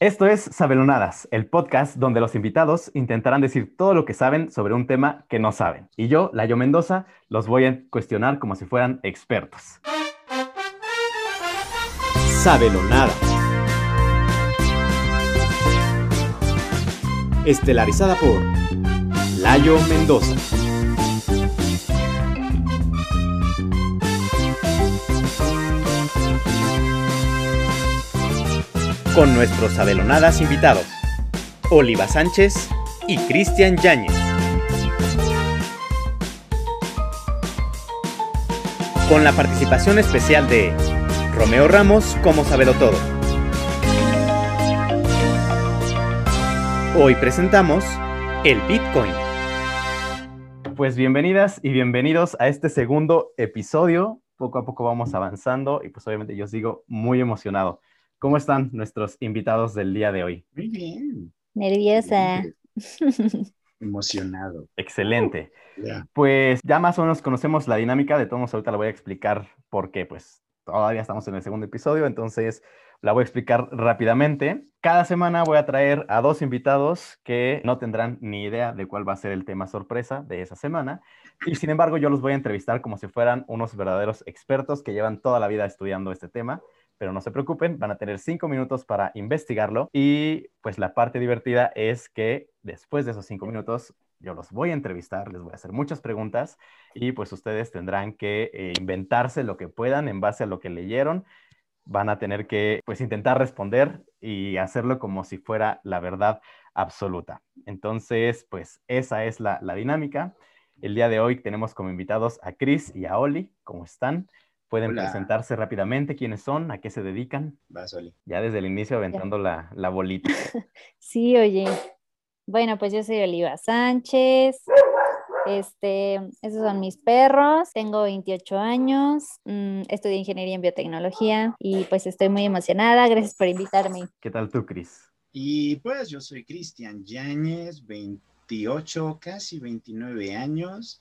Esto es Sabelonadas, el podcast donde los invitados intentarán decir todo lo que saben sobre un tema que no saben. Y yo, Layo Mendoza, los voy a cuestionar como si fueran expertos. Sabelonadas. Estelarizada por Layo Mendoza. Con nuestros abelonadas invitados, Oliva Sánchez y Cristian Yáñez. Con la participación especial de Romeo Ramos como Sabelo Todo. Hoy presentamos el Bitcoin. Pues bienvenidas y bienvenidos a este segundo episodio. Poco a poco vamos avanzando y pues obviamente yo sigo muy emocionado. ¿Cómo están nuestros invitados del día de hoy? Muy bien. Nerviosa. Emocionado. Excelente. Pues ya más o menos conocemos la dinámica, de todos ahorita la voy a explicar porque pues todavía estamos en el segundo episodio, entonces la voy a explicar rápidamente. Cada semana voy a traer a dos invitados que no tendrán ni idea de cuál va a ser el tema sorpresa de esa semana. Y sin embargo, yo los voy a entrevistar como si fueran unos verdaderos expertos que llevan toda la vida estudiando este tema pero no se preocupen, van a tener cinco minutos para investigarlo y pues la parte divertida es que después de esos cinco minutos yo los voy a entrevistar, les voy a hacer muchas preguntas y pues ustedes tendrán que eh, inventarse lo que puedan en base a lo que leyeron. Van a tener que pues intentar responder y hacerlo como si fuera la verdad absoluta. Entonces, pues esa es la, la dinámica. El día de hoy tenemos como invitados a Chris y a Oli. ¿Cómo están? Pueden presentarse rápidamente quiénes son, a qué se dedican. Vas, Oli. Ya desde el inicio aventando la, la, bolita. sí, oye. Bueno, pues yo soy Oliva Sánchez. Este, esos son mis perros. Tengo 28 años. Mm, estudié ingeniería en biotecnología y pues estoy muy emocionada. Gracias por invitarme. ¿Qué tal tú, Cris? Y pues yo soy Cristian Yáñez, 28, casi 29 años.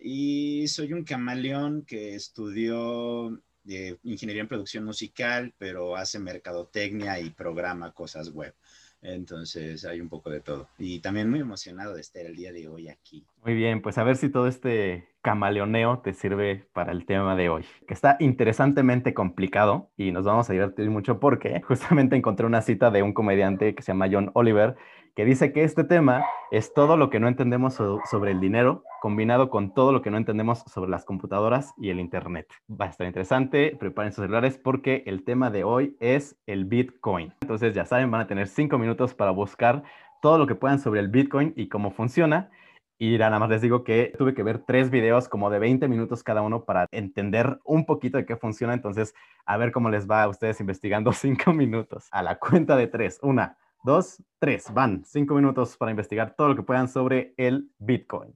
Y soy un camaleón que estudió eh, ingeniería en producción musical, pero hace mercadotecnia y programa cosas web. Entonces hay un poco de todo. Y también muy emocionado de estar el día de hoy aquí. Muy bien, pues a ver si todo este camaleoneo te sirve para el tema de hoy, que está interesantemente complicado y nos vamos a divertir mucho porque justamente encontré una cita de un comediante que se llama John Oliver que dice que este tema es todo lo que no entendemos sobre el dinero combinado con todo lo que no entendemos sobre las computadoras y el Internet. Va a estar interesante, preparen sus celulares porque el tema de hoy es el Bitcoin. Entonces ya saben, van a tener cinco minutos para buscar todo lo que puedan sobre el Bitcoin y cómo funciona. Y nada más les digo que tuve que ver tres videos como de 20 minutos cada uno para entender un poquito de qué funciona. Entonces, a ver cómo les va a ustedes investigando cinco minutos. A la cuenta de tres. Una, dos, tres. Van cinco minutos para investigar todo lo que puedan sobre el Bitcoin.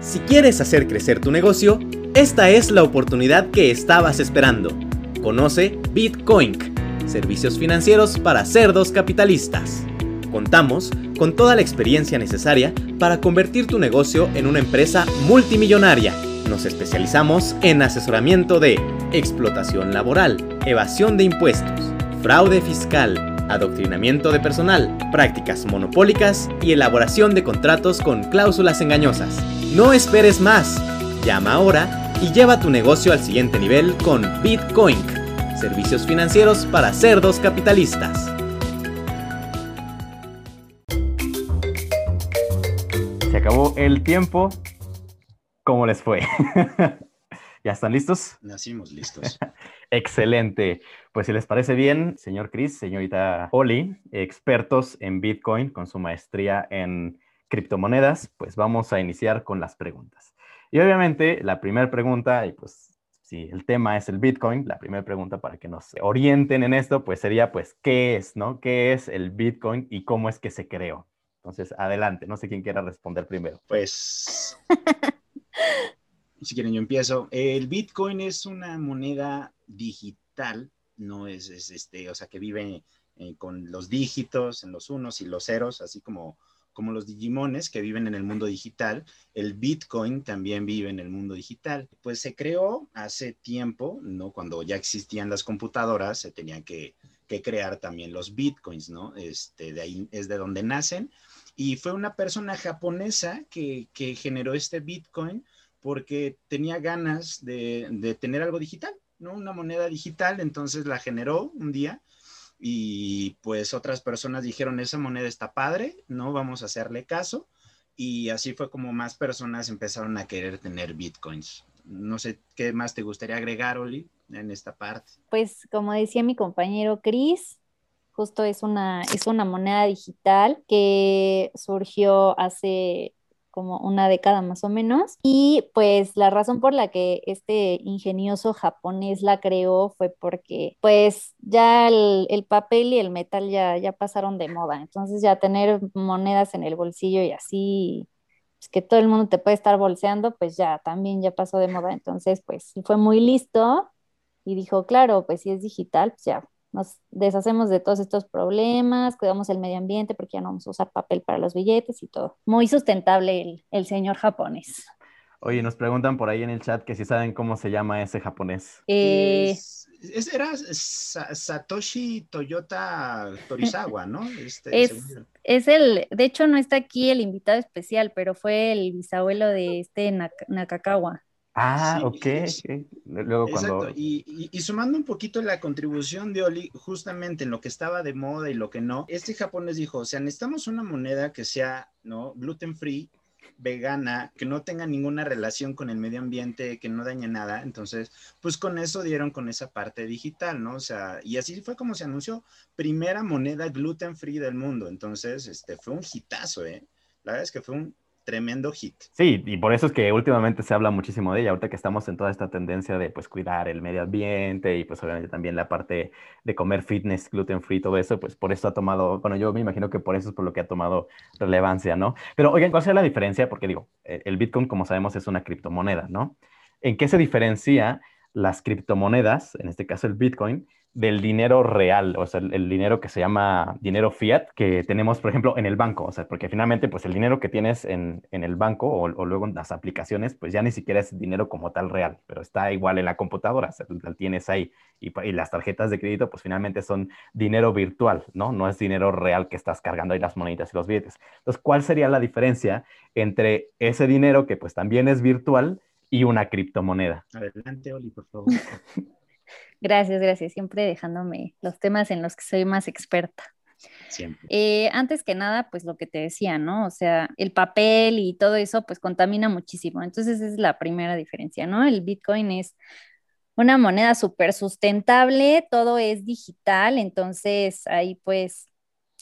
Si quieres hacer crecer tu negocio, esta es la oportunidad que estabas esperando. Conoce Bitcoin, servicios financieros para cerdos capitalistas. Contamos con toda la experiencia necesaria para convertir tu negocio en una empresa multimillonaria nos especializamos en asesoramiento de explotación laboral, evasión de impuestos, fraude fiscal, adoctrinamiento de personal, prácticas monopólicas y elaboración de contratos con cláusulas engañosas. No esperes más. Llama ahora y lleva tu negocio al siguiente nivel con Bitcoin, servicios financieros para cerdos capitalistas. Se acabó el tiempo. ¿Cómo les fue? ¿Ya están listos? Nacimos listos. Excelente. Pues si les parece bien, señor Chris, señorita Oli, expertos en Bitcoin con su maestría en criptomonedas, pues vamos a iniciar con las preguntas. Y obviamente la primera pregunta, y pues si el tema es el Bitcoin, la primera pregunta para que nos orienten en esto, pues sería pues, ¿qué es, no? ¿Qué es el Bitcoin y cómo es que se creó? Entonces, adelante, no sé quién quiera responder primero. Pues si quieren, yo empiezo. El Bitcoin es una moneda digital, no es, este, o sea, que vive eh, con los dígitos en los unos y los ceros, así como, como los Digimones que viven en el mundo digital, el Bitcoin también vive en el mundo digital. Pues se creó hace tiempo, ¿no? Cuando ya existían las computadoras, se tenían que, crear también los Bitcoins, ¿no? Este, de ahí es de donde nacen. Y fue una persona japonesa que, generó este Bitcoin porque tenía ganas de, de tener algo digital, ¿no? Una moneda digital, entonces la generó un día y pues otras personas dijeron, esa moneda está padre, no vamos a hacerle caso. Y así fue como más personas empezaron a querer tener bitcoins. No sé qué más te gustaría agregar, Oli, en esta parte. Pues como decía mi compañero Chris, justo es una, es una moneda digital que surgió hace como una década más o menos. Y pues la razón por la que este ingenioso japonés la creó fue porque pues ya el, papel y el metal ya, ya pasaron de moda. Entonces ya tener monedas en el bolsillo y así pues, que todo el mundo te puede estar bolseando, pues ya también ya pasó de moda. Entonces, pues fue muy listo y dijo, claro, pues si es digital, pues ya nos deshacemos de todos estos problemas, cuidamos el medio ambiente porque ya no vamos a usar papel para los billetes y todo. Muy sustentable el, señor japonés. Oye, nos preguntan por ahí en el chat que si saben cómo se llama ese japonés. Eh... era Satoshi Toyota Torizawa, ¿no? Este, es, es, el, de hecho no está aquí el invitado especial, pero fue el bisabuelo de este Nakakawa. Ah, ok. Luego cuando... Y, y, sumando un poquito la contribución de Oli, justamente en lo que estaba de moda y lo que no, este japonés dijo, o sea, necesitamos una moneda que sea, ¿no? Gluten free, vegana, que no tenga ninguna relación con el medio ambiente, que no dañe nada. Entonces, pues con eso dieron con esa parte digital, ¿no? O sea, y así fue como se anunció, primera moneda gluten free del mundo. Entonces, este, fue un hitazo, ¿eh? La verdad es que fue un tremendo hit. Sí, y por eso es que últimamente se habla muchísimo de ella, ahorita que estamos en toda esta tendencia de pues cuidar el medio ambiente y pues obviamente también la parte de comer fitness, gluten free, todo eso, pues por eso ha tomado, bueno, yo me imagino que por eso es por lo que ha tomado relevancia, ¿no? Pero oigan, ¿cuál es la diferencia? Porque digo, e, el Bitcoin, como sabemos, es una criptomoneda, ¿no? ¿En qué se diferencia las criptomonedas, en este caso el Bitcoin, del dinero real, o sea, el, dinero que se llama dinero fiat, que tenemos, por ejemplo, en el banco, o sea, porque finalmente, pues el dinero que tienes en, el banco o, luego en las aplicaciones, pues ya ni siquiera es dinero como tal real, pero está igual en la computadora, o sea, lo tienes ahí. Y, y, las tarjetas de crédito, pues finalmente son dinero virtual, ¿no? No es dinero real que estás cargando ahí las moneditas y los billetes. Entonces, ¿cuál sería la diferencia entre ese dinero que pues también es virtual y una criptomoneda? Adelante, Oli, por favor. Gracias, gracias. Siempre dejándome los temas en los que soy más experta. Siempre. Eh, antes que nada, pues lo que te decía, ¿no? O sea, el papel y todo eso, pues contamina muchísimo. Entonces, esa es la primera diferencia, ¿no? El Bitcoin es una moneda súper sustentable, todo es digital, entonces ahí pues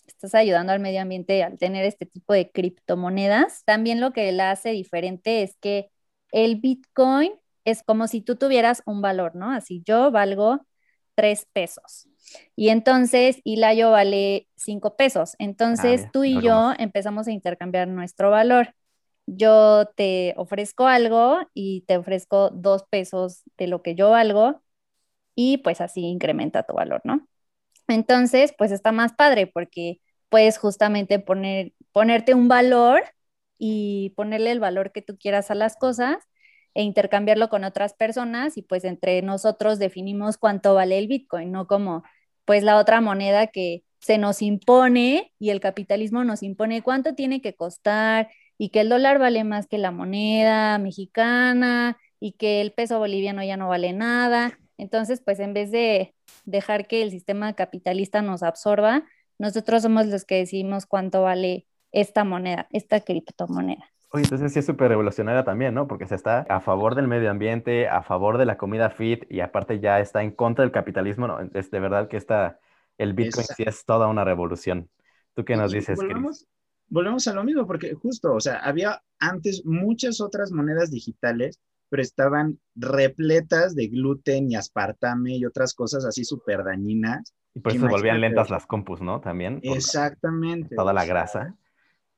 estás ayudando al medio ambiente al tener este tipo de criptomonedas. También lo que la hace diferente es que el Bitcoin es como si tú tuvieras un valor, ¿no? Así yo valgo tres pesos. Y entonces Hilayo vale cinco pesos. Entonces ah, tú y yo empezamos a intercambiar nuestro valor. Yo te ofrezco algo y te ofrezco dos pesos de lo que yo valgo y pues así incrementa tu valor, ¿no? Entonces, pues está más padre porque puedes justamente poner, ponerte un valor y ponerle el valor que tú quieras a las cosas e intercambiarlo con otras personas y pues entre nosotros definimos cuánto vale el Bitcoin, no como pues la otra moneda que se nos impone y el capitalismo nos impone cuánto tiene que costar y que el dólar vale más que la moneda mexicana y que el peso boliviano ya no vale nada. Entonces, pues en vez de dejar que el sistema capitalista nos absorba, nosotros somos los que decidimos cuánto vale esta moneda, esta criptomoneda. Oye, entonces sí es súper revolucionaria también, ¿no? Porque se está a favor del medio ambiente, a favor de la comida fit y aparte ya está en contra del capitalismo. No, es de verdad que está, el Bitcoin sí es toda una revolución. ¿Tú qué nos dices, volvemos, volvemos a lo mismo, porque justo, o sea, había antes muchas otras monedas digitales, pero estaban repletas de gluten y aspartame y otras cosas así súper dañinas. Y por eso se volvían lentas las compus, ¿no? También. Exactamente. Toda la grasa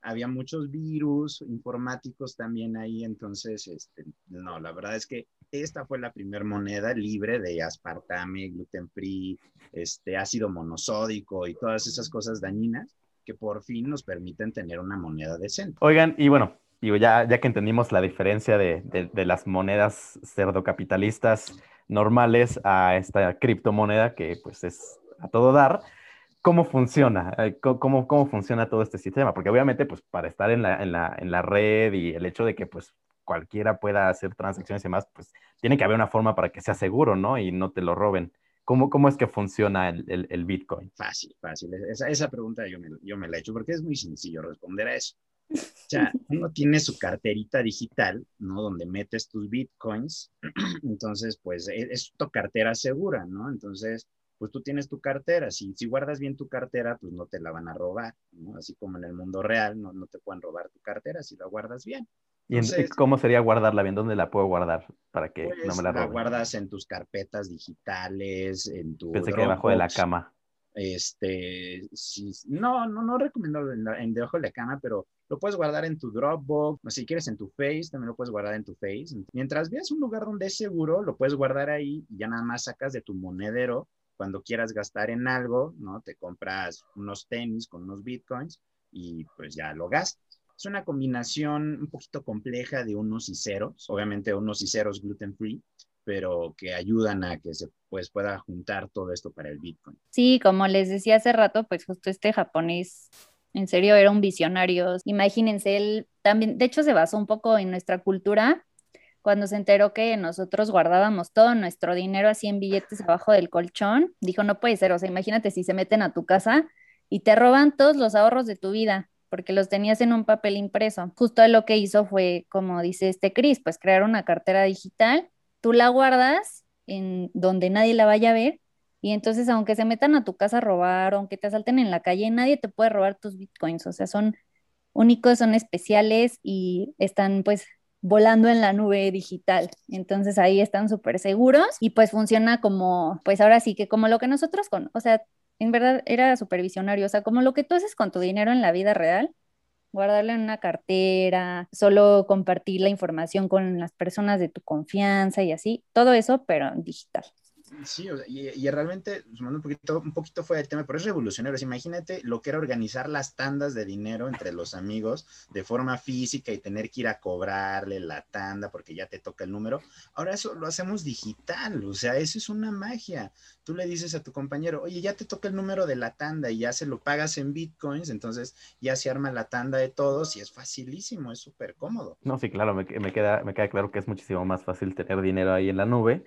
había muchos virus informáticos también ahí, entonces, este, no, la verdad es que esta fue la primera moneda libre de aspartame, gluten free, este, ácido monosódico y todas esas cosas dañinas. que por fin nos permiten tener una moneda decente. Oigan, y bueno, digo, ya, ya que entendimos la diferencia de, de, las monedas cerdocapitalistas normales a esta criptomoneda que pues es a todo dar, ¿cómo funciona? Eh, ¿Cómo, cómo funciona todo este sistema? Porque obviamente pues para estar en la, en la, en la red y el hecho de que pues cualquiera pueda hacer transacciones y demás, pues tiene que haber una forma para que sea seguro, ¿no? Y no te lo roben. ¿Cómo, cómo es que funciona el, el, Bitcoin? Fácil, fácil. Esa, esa pregunta yo me, yo me la he hecho porque es muy sencillo responder a eso. O sea, uno tiene su carterita digital, ¿no? Donde metes tus bitcoins. Entonces, pues e, es, tu cartera segura, ¿no? Entonces, pues tú tienes tu cartera. Si, si guardas bien tu cartera, pues no te la van a robar, ¿no? Así como en el mundo real, no, no te pueden robar tu cartera si la guardas bien. ¿Y cómo sería guardarla bien? ¿Dónde la puedo guardar para que no pues, me la roben? La guardas en tus carpetas digitales, en tu. Pensé que debajo de la cama. Este, no, no, no recomiendo en, debajo de la cama, pero lo puedes guardar en tu Dropbox, o si quieres en tu Face, también lo puedes guardar en tu Face. Mientras veas un lugar donde es seguro, lo puedes guardar ahí y ya nada más sacas de tu monedero cuando quieras gastar en algo, ¿no? Te compras unos tenis con unos bitcoins y pues ya lo gastas. Es una combinación un poquito compleja de unos y ceros, obviamente unos y ceros gluten free, pero que ayudan a que se pues, pueda juntar todo esto para el Bitcoin. Sí, como les decía hace rato, pues justo este japonés, en serio, era un visionario. Imagínense, él también, de hecho, se basó un poco en nuestra cultura cuando se enteró que nosotros guardábamos todo nuestro dinero así en billetes abajo del colchón, dijo, no puede ser, o sea, imagínate si se meten a tu casa y te roban todos los ahorros de tu vida porque los tenías en un papel impreso. Justo lo que hizo fue, como dice este Chris, pues crear una cartera digital, tú la guardas en donde nadie la vaya a ver y entonces aunque se metan a tu casa a robar, aunque te asalten en la calle, nadie te puede robar tus bitcoins, o sea, son únicos, son especiales y están pues volando en la nube digital. Entonces ahí están súper seguros y pues funciona como, pues ahora sí que como lo que nosotros con, o sea, en verdad era supervisionario, o sea, como lo que tú haces con tu dinero en la vida real, guardarlo en una cartera, solo compartir la información con las personas de tu confianza y así, todo eso, pero digital. Sí, y, realmente, un poquito, un poquito fuera del tema, pero es revolucionario. imagínate lo que era organizar las tandas de dinero entre los amigos de forma física y tener que ir a cobrarle la tanda porque ya te toca el número. Ahora eso lo hacemos digital, o sea, eso es una magia. Tú le dices a tu compañero, oye, ya te toca el número de la tanda y ya se lo pagas en bitcoins, entonces ya se arma la tanda de todos y es facilísimo, es súper cómodo. No, sí, claro, me, queda, me queda claro que es muchísimo más fácil tener dinero ahí en la nube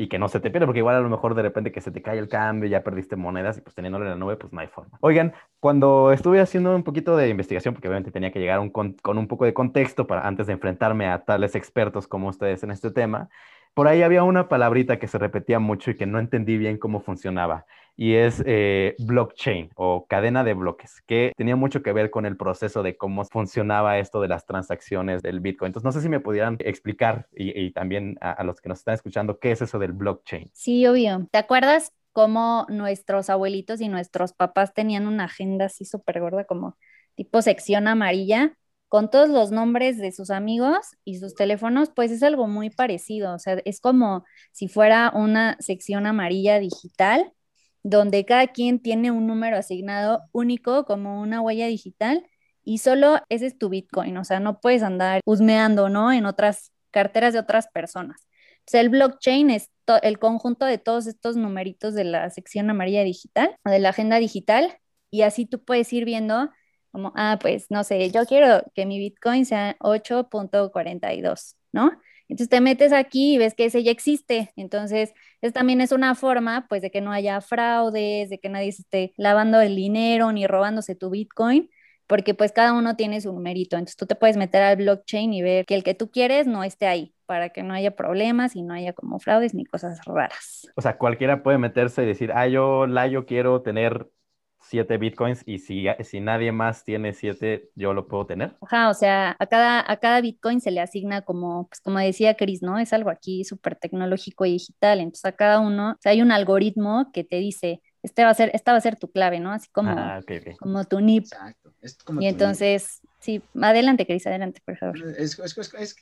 y que no se te pierda, porque igual a lo mejor de repente que se te cae el cambio, ya perdiste monedas y pues teniéndolo en la nube, pues no hay forma. Oigan, cuando estuve haciendo un poquito de investigación, porque obviamente tenía que llegar con, con, un poco de contexto para antes de enfrentarme a tales expertos como ustedes en este tema, por ahí había una palabrita que se repetía mucho y que no entendí bien cómo funcionaba y es eh, blockchain o cadena de bloques, que tenía mucho que ver con el proceso de cómo funcionaba esto de las transacciones del Bitcoin. Entonces, no sé si me pudieran explicar y, también a, los que nos están escuchando, ¿qué es eso del blockchain? Sí, obvio. ¿Te acuerdas cómo nuestros abuelitos y nuestros papás tenían una agenda así súper gorda, como tipo sección amarilla? con todos los nombres de sus amigos y sus teléfonos, pues es algo muy parecido. O sea, es como si fuera una sección amarilla digital donde cada quien tiene un número asignado único como una huella digital y solo ese es tu Bitcoin, o sea, no puedes andar husmeando, ¿no? En otras carteras de otras personas. O sea, el blockchain es el conjunto de todos estos numeritos de la sección amarilla digital, de la agenda digital, y así tú puedes ir viendo como, ah, pues no sé, yo quiero que mi Bitcoin sea 8.42, ¿no? Entonces te metes aquí y ves que ese ya existe. Entonces, es, también es una forma, pues, de que no haya fraudes, de que nadie se esté lavando el dinero ni robándose tu Bitcoin, porque pues cada uno tiene su numerito. Entonces, tú te puedes meter al blockchain y ver que el que tú quieres no esté ahí, para que no haya problemas y no haya como fraudes ni cosas raras. O sea, cualquiera puede meterse y decir, ah, yo, la, yo quiero tener siete bitcoins y si, si nadie más tiene siete, yo lo puedo tener. Ajá, o sea, a cada, a cada bitcoin se le asigna como, pues como decía Chris, ¿no? Es algo aquí súper tecnológico y digital. Entonces a cada uno, o sea, hay un algoritmo que te dice, este va a ser, esta va a ser tu clave, ¿no? Así como, ah, como tu NIP. Exacto. y entonces, sí, adelante, Chris, adelante, por favor. Es,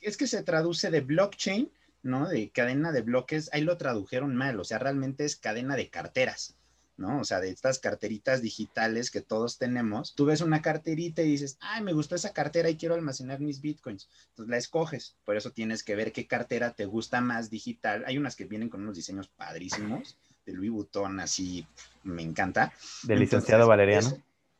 es que se traduce de blockchain, ¿no? De cadena de bloques, ahí lo tradujeron mal, o sea, realmente es cadena de carteras. ¿No? O sea, de estas carteritas digitales que todos tenemos, tú ves una carterita y dices, ay, me gustó esa cartera y quiero almacenar mis bitcoins. Entonces la escoges. Por eso tienes que ver qué cartera te gusta más digital. Hay unas que vienen con unos diseños padrísimos, de Louis Vuitton, así, me encanta. Del licenciado Valeriano.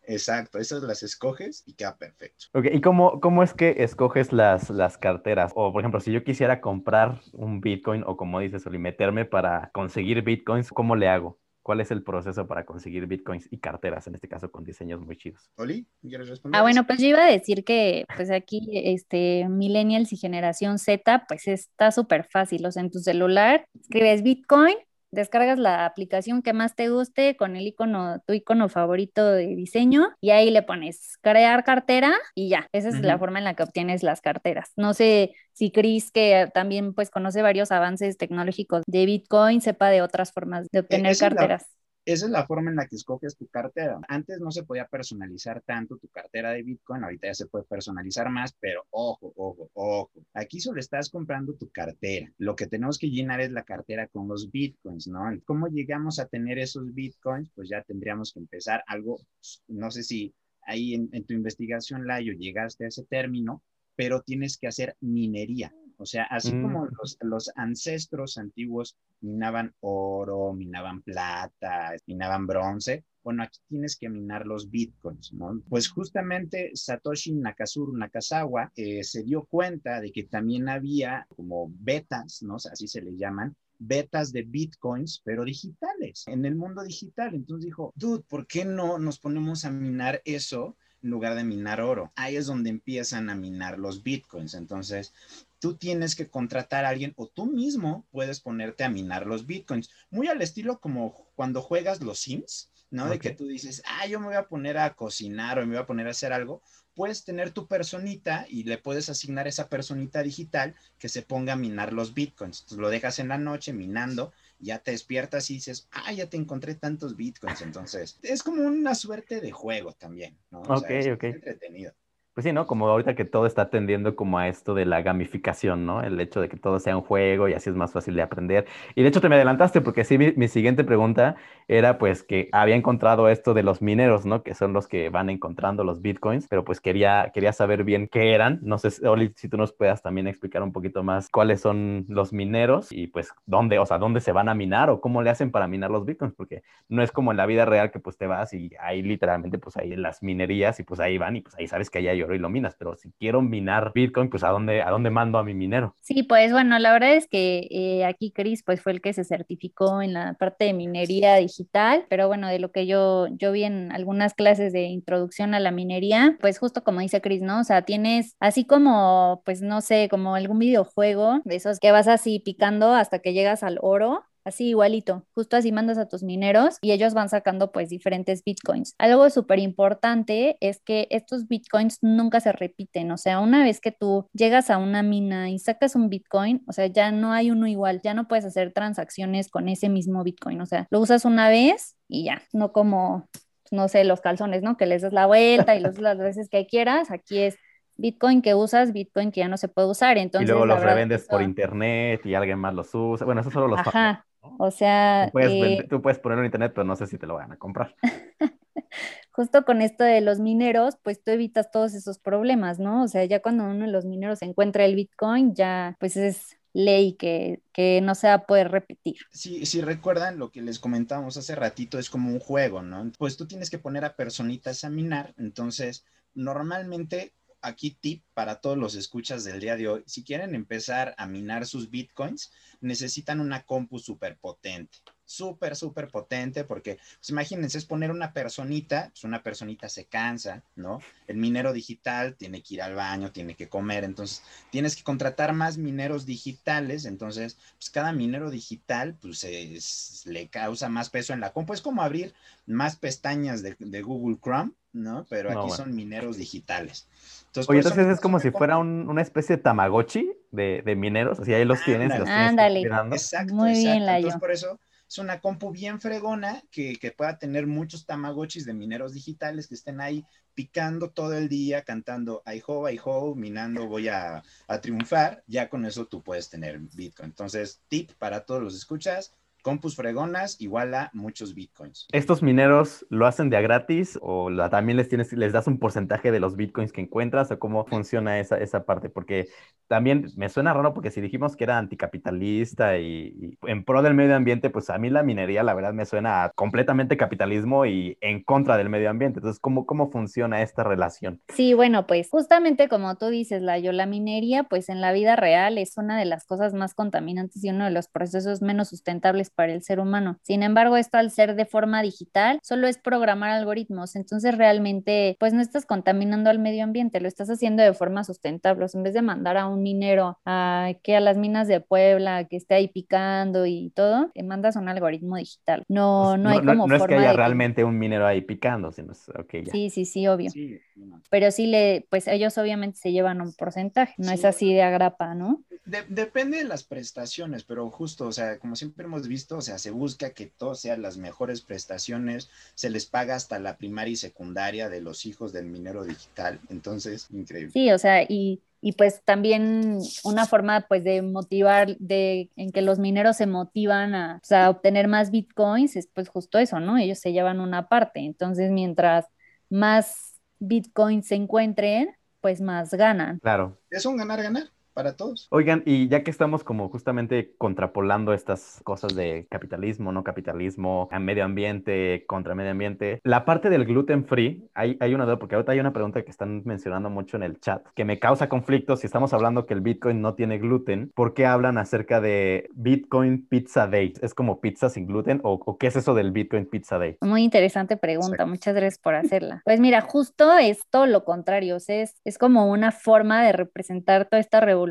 Exacto, esas las escoges y queda perfecto. Ok, ¿y cómo, cómo es que escoges las, las carteras? O, por ejemplo, si yo quisiera comprar un Bitcoin o como dices, o meterme para conseguir Bitcoins, ¿cómo le hago? ¿Cuál es el proceso para conseguir bitcoins y carteras, en este caso con diseños muy chidos? Oli, ¿quieres responder? Ah, bueno, pues yo iba a decir que pues aquí, este, millennials y generación Z, pues está súper fácil. O sea, en tu celular escribes bitcoin descargas la aplicación que más te guste con el icono, tu icono favorito de diseño y ahí le pones crear cartera y ya, esa es la forma en la que obtienes las carteras. No sé si Chris, que también pues conoce varios avances tecnológicos de Bitcoin, sepa de otras formas de e, obtener carteras. Esa es la forma en la que escoges tu cartera. Antes no se podía personalizar tanto tu cartera de Bitcoin, ahorita ya se puede personalizar más, pero ojo, ojo, ojo. Aquí solo estás comprando tu cartera. Lo que tenemos que llenar es la cartera con los Bitcoins, ¿no? ¿Cómo llegamos a tener esos Bitcoins? Pues ya tendríamos que empezar algo, no sé si ahí en, tu investigación, Layo, llegaste a ese término, pero tienes que hacer minería. O sea, así como mm. los, los, ancestros antiguos minaban oro, minaban plata, minaban bronce, bueno, aquí tienes que minar los bitcoins, ¿no? Pues justamente Satoshi Nakazuru Nakazawa eh, se dio cuenta de que también había como betas, ¿no? Así se le llaman, betas de bitcoins, pero digitales, en el mundo digital. Entonces dijo, dude, ¿por qué no nos ponemos a minar eso? En lugar de minar oro. Ahí es donde empiezan a minar los bitcoins. Entonces, tú tienes que contratar a alguien o tú mismo puedes ponerte a minar los bitcoins. Muy al estilo como cuando juegas los Sims, ¿no? De que tú dices, ah, yo me voy a poner a cocinar o me voy a poner a hacer algo. Puedes tener tu personita y le puedes asignar esa personita digital que se ponga a minar los bitcoins. Entonces lo dejas en la noche minando ya te despiertas y dices, ah, ya te encontré tantos bitcoins. Entonces, es como una suerte de juego también, ¿no? ok, ok. entretenido. Pues sí, ¿no? Como ahorita que todo está tendiendo como a esto de la gamificación, ¿no? El hecho de que todo sea un juego y así es más fácil de aprender. Y de hecho te me adelantaste porque sí, mi, siguiente pregunta era pues que había encontrado esto de los mineros, ¿no? Que son los que van encontrando los bitcoins, pero pues quería, quería saber bien qué eran. No sé, Oli, si tú nos puedas también explicar un poquito más cuáles son los mineros y pues dónde, o sea, dónde se van a minar o cómo le hacen para minar los bitcoins, porque no es como en la vida real que pues te vas y ahí literalmente pues ahí en las minerías y pues ahí van y pues ahí sabes que ahí hay y lo minas, pero si quiero minar Bitcoin, pues ¿a dónde, a dónde mando a mi minero? Sí, pues bueno, la verdad es que eh, aquí Chris pues fue el que se certificó en la parte de minería digital, pero bueno, de lo que yo, yo vi en algunas clases de introducción a la minería, pues justo como dice Chris, ¿no? O sea, tienes así como, pues no sé, como algún videojuego de esos que vas así picando hasta que llegas al oro así igualito, justo así mandas a tus mineros y ellos van sacando pues diferentes bitcoins. Algo súper importante es que estos bitcoins nunca se repiten, o sea, una vez que tú llegas a una mina y sacas un bitcoin, o sea, ya no hay uno igual, ya no puedes hacer transacciones con ese mismo bitcoin, o sea, lo usas una vez y ya, no como no sé, los calzones, ¿no? Que les das la vuelta y los las veces que quieras. Aquí es Bitcoin que usas, Bitcoin que ya no se puede usar. Entonces, y luego los revendes por internet y alguien más los usa. Bueno, eso solo los Ajá. O sea. Tú puedes, eh, tú puedes, ponerlo en internet, pero no sé si te lo van a comprar. Justo con esto de los mineros, pues tú evitas todos esos problemas, ¿no? O sea, ya cuando uno de los mineros encuentra el Bitcoin, ya pues es ley que, que no se va a poder repetir. Sí, si recuerdan lo que les comentábamos hace ratito, es como un juego, ¿no? Pues tú tienes que poner a personitas a minar, entonces normalmente aquí tip para todos los escuchas del día de hoy. Si quieren empezar a minar sus bitcoins, necesitan una compu súper potente súper, súper potente, porque pues imagínense, es poner una personita, pues una personita se cansa, ¿no? El minero digital tiene que ir al baño, tiene que comer, entonces tienes que contratar más mineros digitales, entonces, pues cada minero digital, pues le causa más peso en la compu, es como abrir más pestañas de, Google Chrome, ¿no? Pero aquí son mineros digitales. Entonces, Oye, entonces es como si fuera una especie de Tamagotchi de, mineros, así ahí los tienes. Los Ándale. Exacto, Muy bien, Entonces, por eso es una compu bien fregona que, pueda tener muchos tamagotchis de mineros digitales que estén ahí picando todo el día, cantando I ho, I ho, minando, voy a, triunfar. Ya con eso tú puedes tener Bitcoin. Entonces, tip para todos los escuchas, compus fregonas igual a muchos bitcoins. ¿Estos mineros lo hacen de a gratis o también les tienes, les das un porcentaje de los bitcoins que encuentras o cómo funciona esa, esa parte? Porque también me suena raro porque si dijimos que era anticapitalista y, en pro del medio ambiente, pues a mí la minería la verdad me suena a completamente capitalismo y en contra del medio ambiente. Entonces, ¿cómo, cómo funciona esta relación? Sí, bueno, pues justamente como tú dices, la yo, la minería, pues en la vida real es una de las cosas más contaminantes y uno de los procesos menos sustentables para el ser humano. Sin embargo, esto al ser de forma digital, solo es programar algoritmos. Entonces, realmente, pues no estás contaminando al medio ambiente, lo estás haciendo de forma sustentable. en vez de mandar a un minero a que a las minas de Puebla, que esté ahí picando y todo, te mandas un algoritmo digital. No, no, hay como no, es que haya realmente un minero ahí picando, sino es, okay, ya. Sí, sí, sí, obvio. Pero sí le, pues ellos obviamente se llevan un porcentaje, no es así de agrapa, ¿no? depende de las prestaciones, pero justo, o sea, como siempre hemos visto, o sea, se busca que todos sean las mejores prestaciones, se les paga hasta la primaria y secundaria de los hijos del minero digital, entonces, increíble. Sí, o sea, y y pues también una forma pues de motivar, de en que los mineros se motivan a, obtener más bitcoins es pues justo eso, ¿no? Ellos se llevan una parte, entonces mientras más bitcoins se encuentren, pues más ganan. Claro. Es un ganar-ganar para todos. Oigan, y ya que estamos como justamente contrapolando estas cosas de capitalismo, no capitalismo, medio ambiente, contra medio ambiente, la parte del gluten free, hay, hay una duda, porque ahorita hay una pregunta que están mencionando mucho en el chat, que me causa conflicto si estamos hablando que el Bitcoin no tiene gluten, ¿por qué hablan acerca de Bitcoin Pizza Day? ¿Es como pizza sin gluten o, qué es eso del Bitcoin Pizza Day? Muy interesante pregunta, muchas gracias por hacerla. Pues mira, justo es todo lo contrario, es, es como una forma de representar toda esta revolución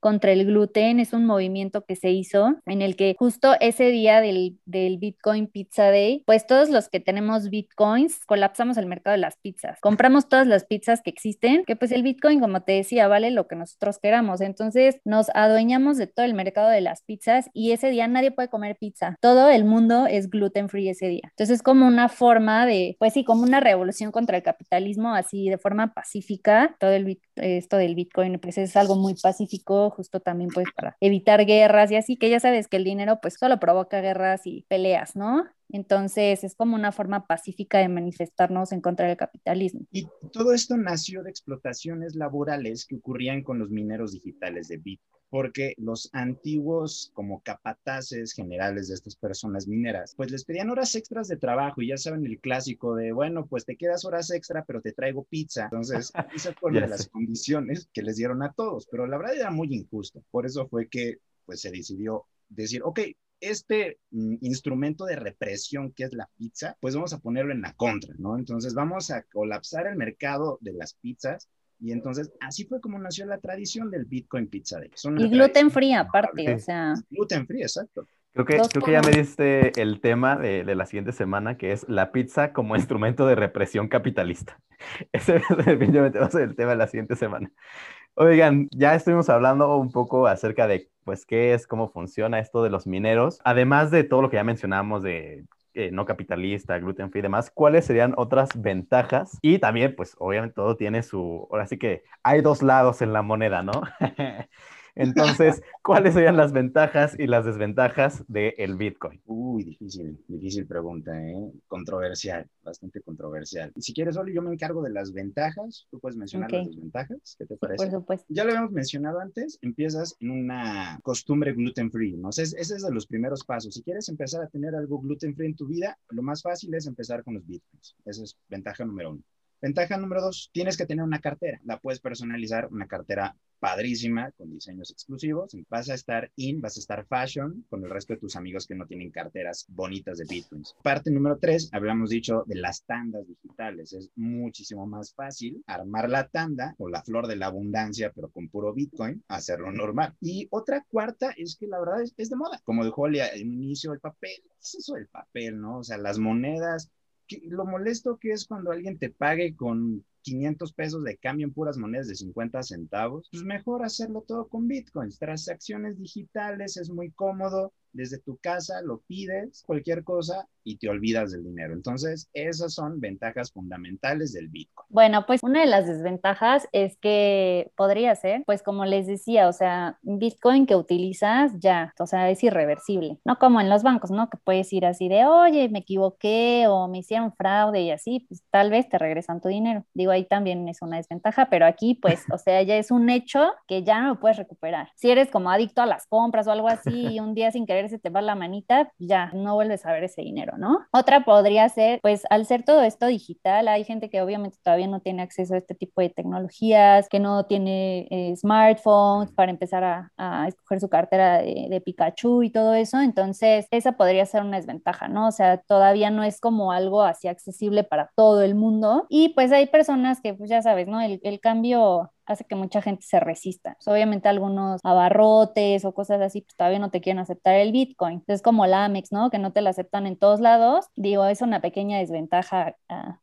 contra el gluten. Es un movimiento que se hizo en el que justo ese día del, del Bitcoin Pizza Day, pues todos los que tenemos Bitcoins colapsamos el mercado de las pizzas. Compramos todas las pizzas que existen, que pues el Bitcoin, como te decía, vale lo que nosotros queramos. Entonces nos adueñamos de todo el mercado de las pizzas y ese día nadie puede comer pizza. Todo el mundo es gluten free ese día. Entonces es como una forma de, pues sí, como una revolución contra el capitalismo, así de forma pacífica. Todo el, esto del Bitcoin, pues es algo muy pacífico justo también pues para evitar guerras y así, que ya sabes que el dinero pues solo provoca guerras y peleas, ¿no? Entonces es como una forma pacífica de manifestarnos en contra del capitalismo. Y todo esto nació de explotaciones laborales que ocurrían con los mineros digitales de Bitcoin porque los antiguos como capataces generales de estas personas mineras, pues les pedían horas extras de trabajo y ya saben el clásico de, bueno, pues te quedas horas extra, pero te traigo pizza. Entonces, esas fueron las condiciones que les dieron a todos, pero la verdad era muy injusto. Por eso fue que pues se decidió decir, ok, este mm, instrumento de represión que es la pizza, pues vamos a ponerlo en la contra, ¿no? Entonces vamos a colapsar el mercado de las pizzas y entonces así fue como nació la tradición del Bitcoin Pizza Day. Y gluten free aparte, o sea. Gluten free, exacto. Creo que, creo que ya me diste el tema de, de, la siguiente semana, que es la pizza como instrumento de represión capitalista. Ese definitivamente va a ser el tema de la siguiente semana. Oigan, ya estuvimos hablando un poco acerca de, pues, qué es, cómo funciona esto de los mineros, además de todo lo que ya mencionamos de eh, no capitalista, gluten free y demás, ¿cuáles serían otras ventajas? Y también, pues obviamente todo tiene su, ahora sí que hay dos lados en la moneda, ¿no? Entonces, ¿cuáles serían las ventajas y las desventajas del Bitcoin? Uy, difícil, difícil pregunta, ¿eh? Controversial, bastante controversial. Y si quieres, Oli, yo me encargo de las ventajas. Tú puedes mencionar las desventajas. ¿Qué te parece? Por supuesto. Ya lo habíamos mencionado antes. Empiezas en una costumbre gluten free, ¿no? ese es de los primeros pasos. Si quieres empezar a tener algo gluten free en tu vida, lo más fácil es empezar con los Bitcoins. Esa es ventaja número uno. Ventaja número dos, tienes que tener una cartera. La puedes personalizar, una cartera padrísima, con diseños exclusivos. Vas a estar in, vas a estar fashion con el resto de tus amigos que no tienen carteras bonitas de bitcoins. Parte número tres, habíamos dicho de las tandas digitales. Es muchísimo más fácil armar la tanda o la flor de la abundancia, pero con puro bitcoin, hacerlo normal. Y otra cuarta es que la verdad es, es de moda. Como dijo al inicio, el papel. ¿Qué es eso del papel, no? O sea, las monedas lo molesto que es cuando alguien te pague con 500 pesos de cambio en puras monedas de 50 centavos, pues mejor hacerlo todo con bitcoins. Transacciones digitales es muy cómodo, desde tu casa lo pides, cualquier cosa, y te olvidas del dinero. Entonces, esas son ventajas fundamentales del Bitcoin. Bueno, pues una de las desventajas es que podría ser, pues como les decía, o sea, Bitcoin que utilizas ya, o sea, es irreversible, no como en los bancos, ¿no? Que puedes ir así de, oye, me equivoqué o me hicieron fraude y así, pues tal vez te regresan tu dinero. Digo, ahí también es una desventaja, pero aquí, pues, o sea, ya es un hecho que ya no lo puedes recuperar. Si eres como adicto a las compras o algo así y un día sin querer se te va la manita, ya no vuelves a ver ese dinero, ¿no? Otra podría ser, pues al ser todo esto digital, hay gente que obviamente todavía no tiene acceso a este tipo de tecnologías, que no tiene eh, smartphones para empezar a, escoger su cartera de, Pikachu y todo eso, entonces esa podría ser una desventaja, ¿no? O sea, todavía no es como algo así accesible para todo el mundo y pues hay personas que, pues ya sabes, ¿no? El cambio hace que mucha gente se resista. Pues, obviamente algunos abarrotes o cosas así, pues todavía no te quieren aceptar el Bitcoin. Es como la Amex, ¿no? Que no te la aceptan en todos lados. Digo, es una pequeña desventaja a,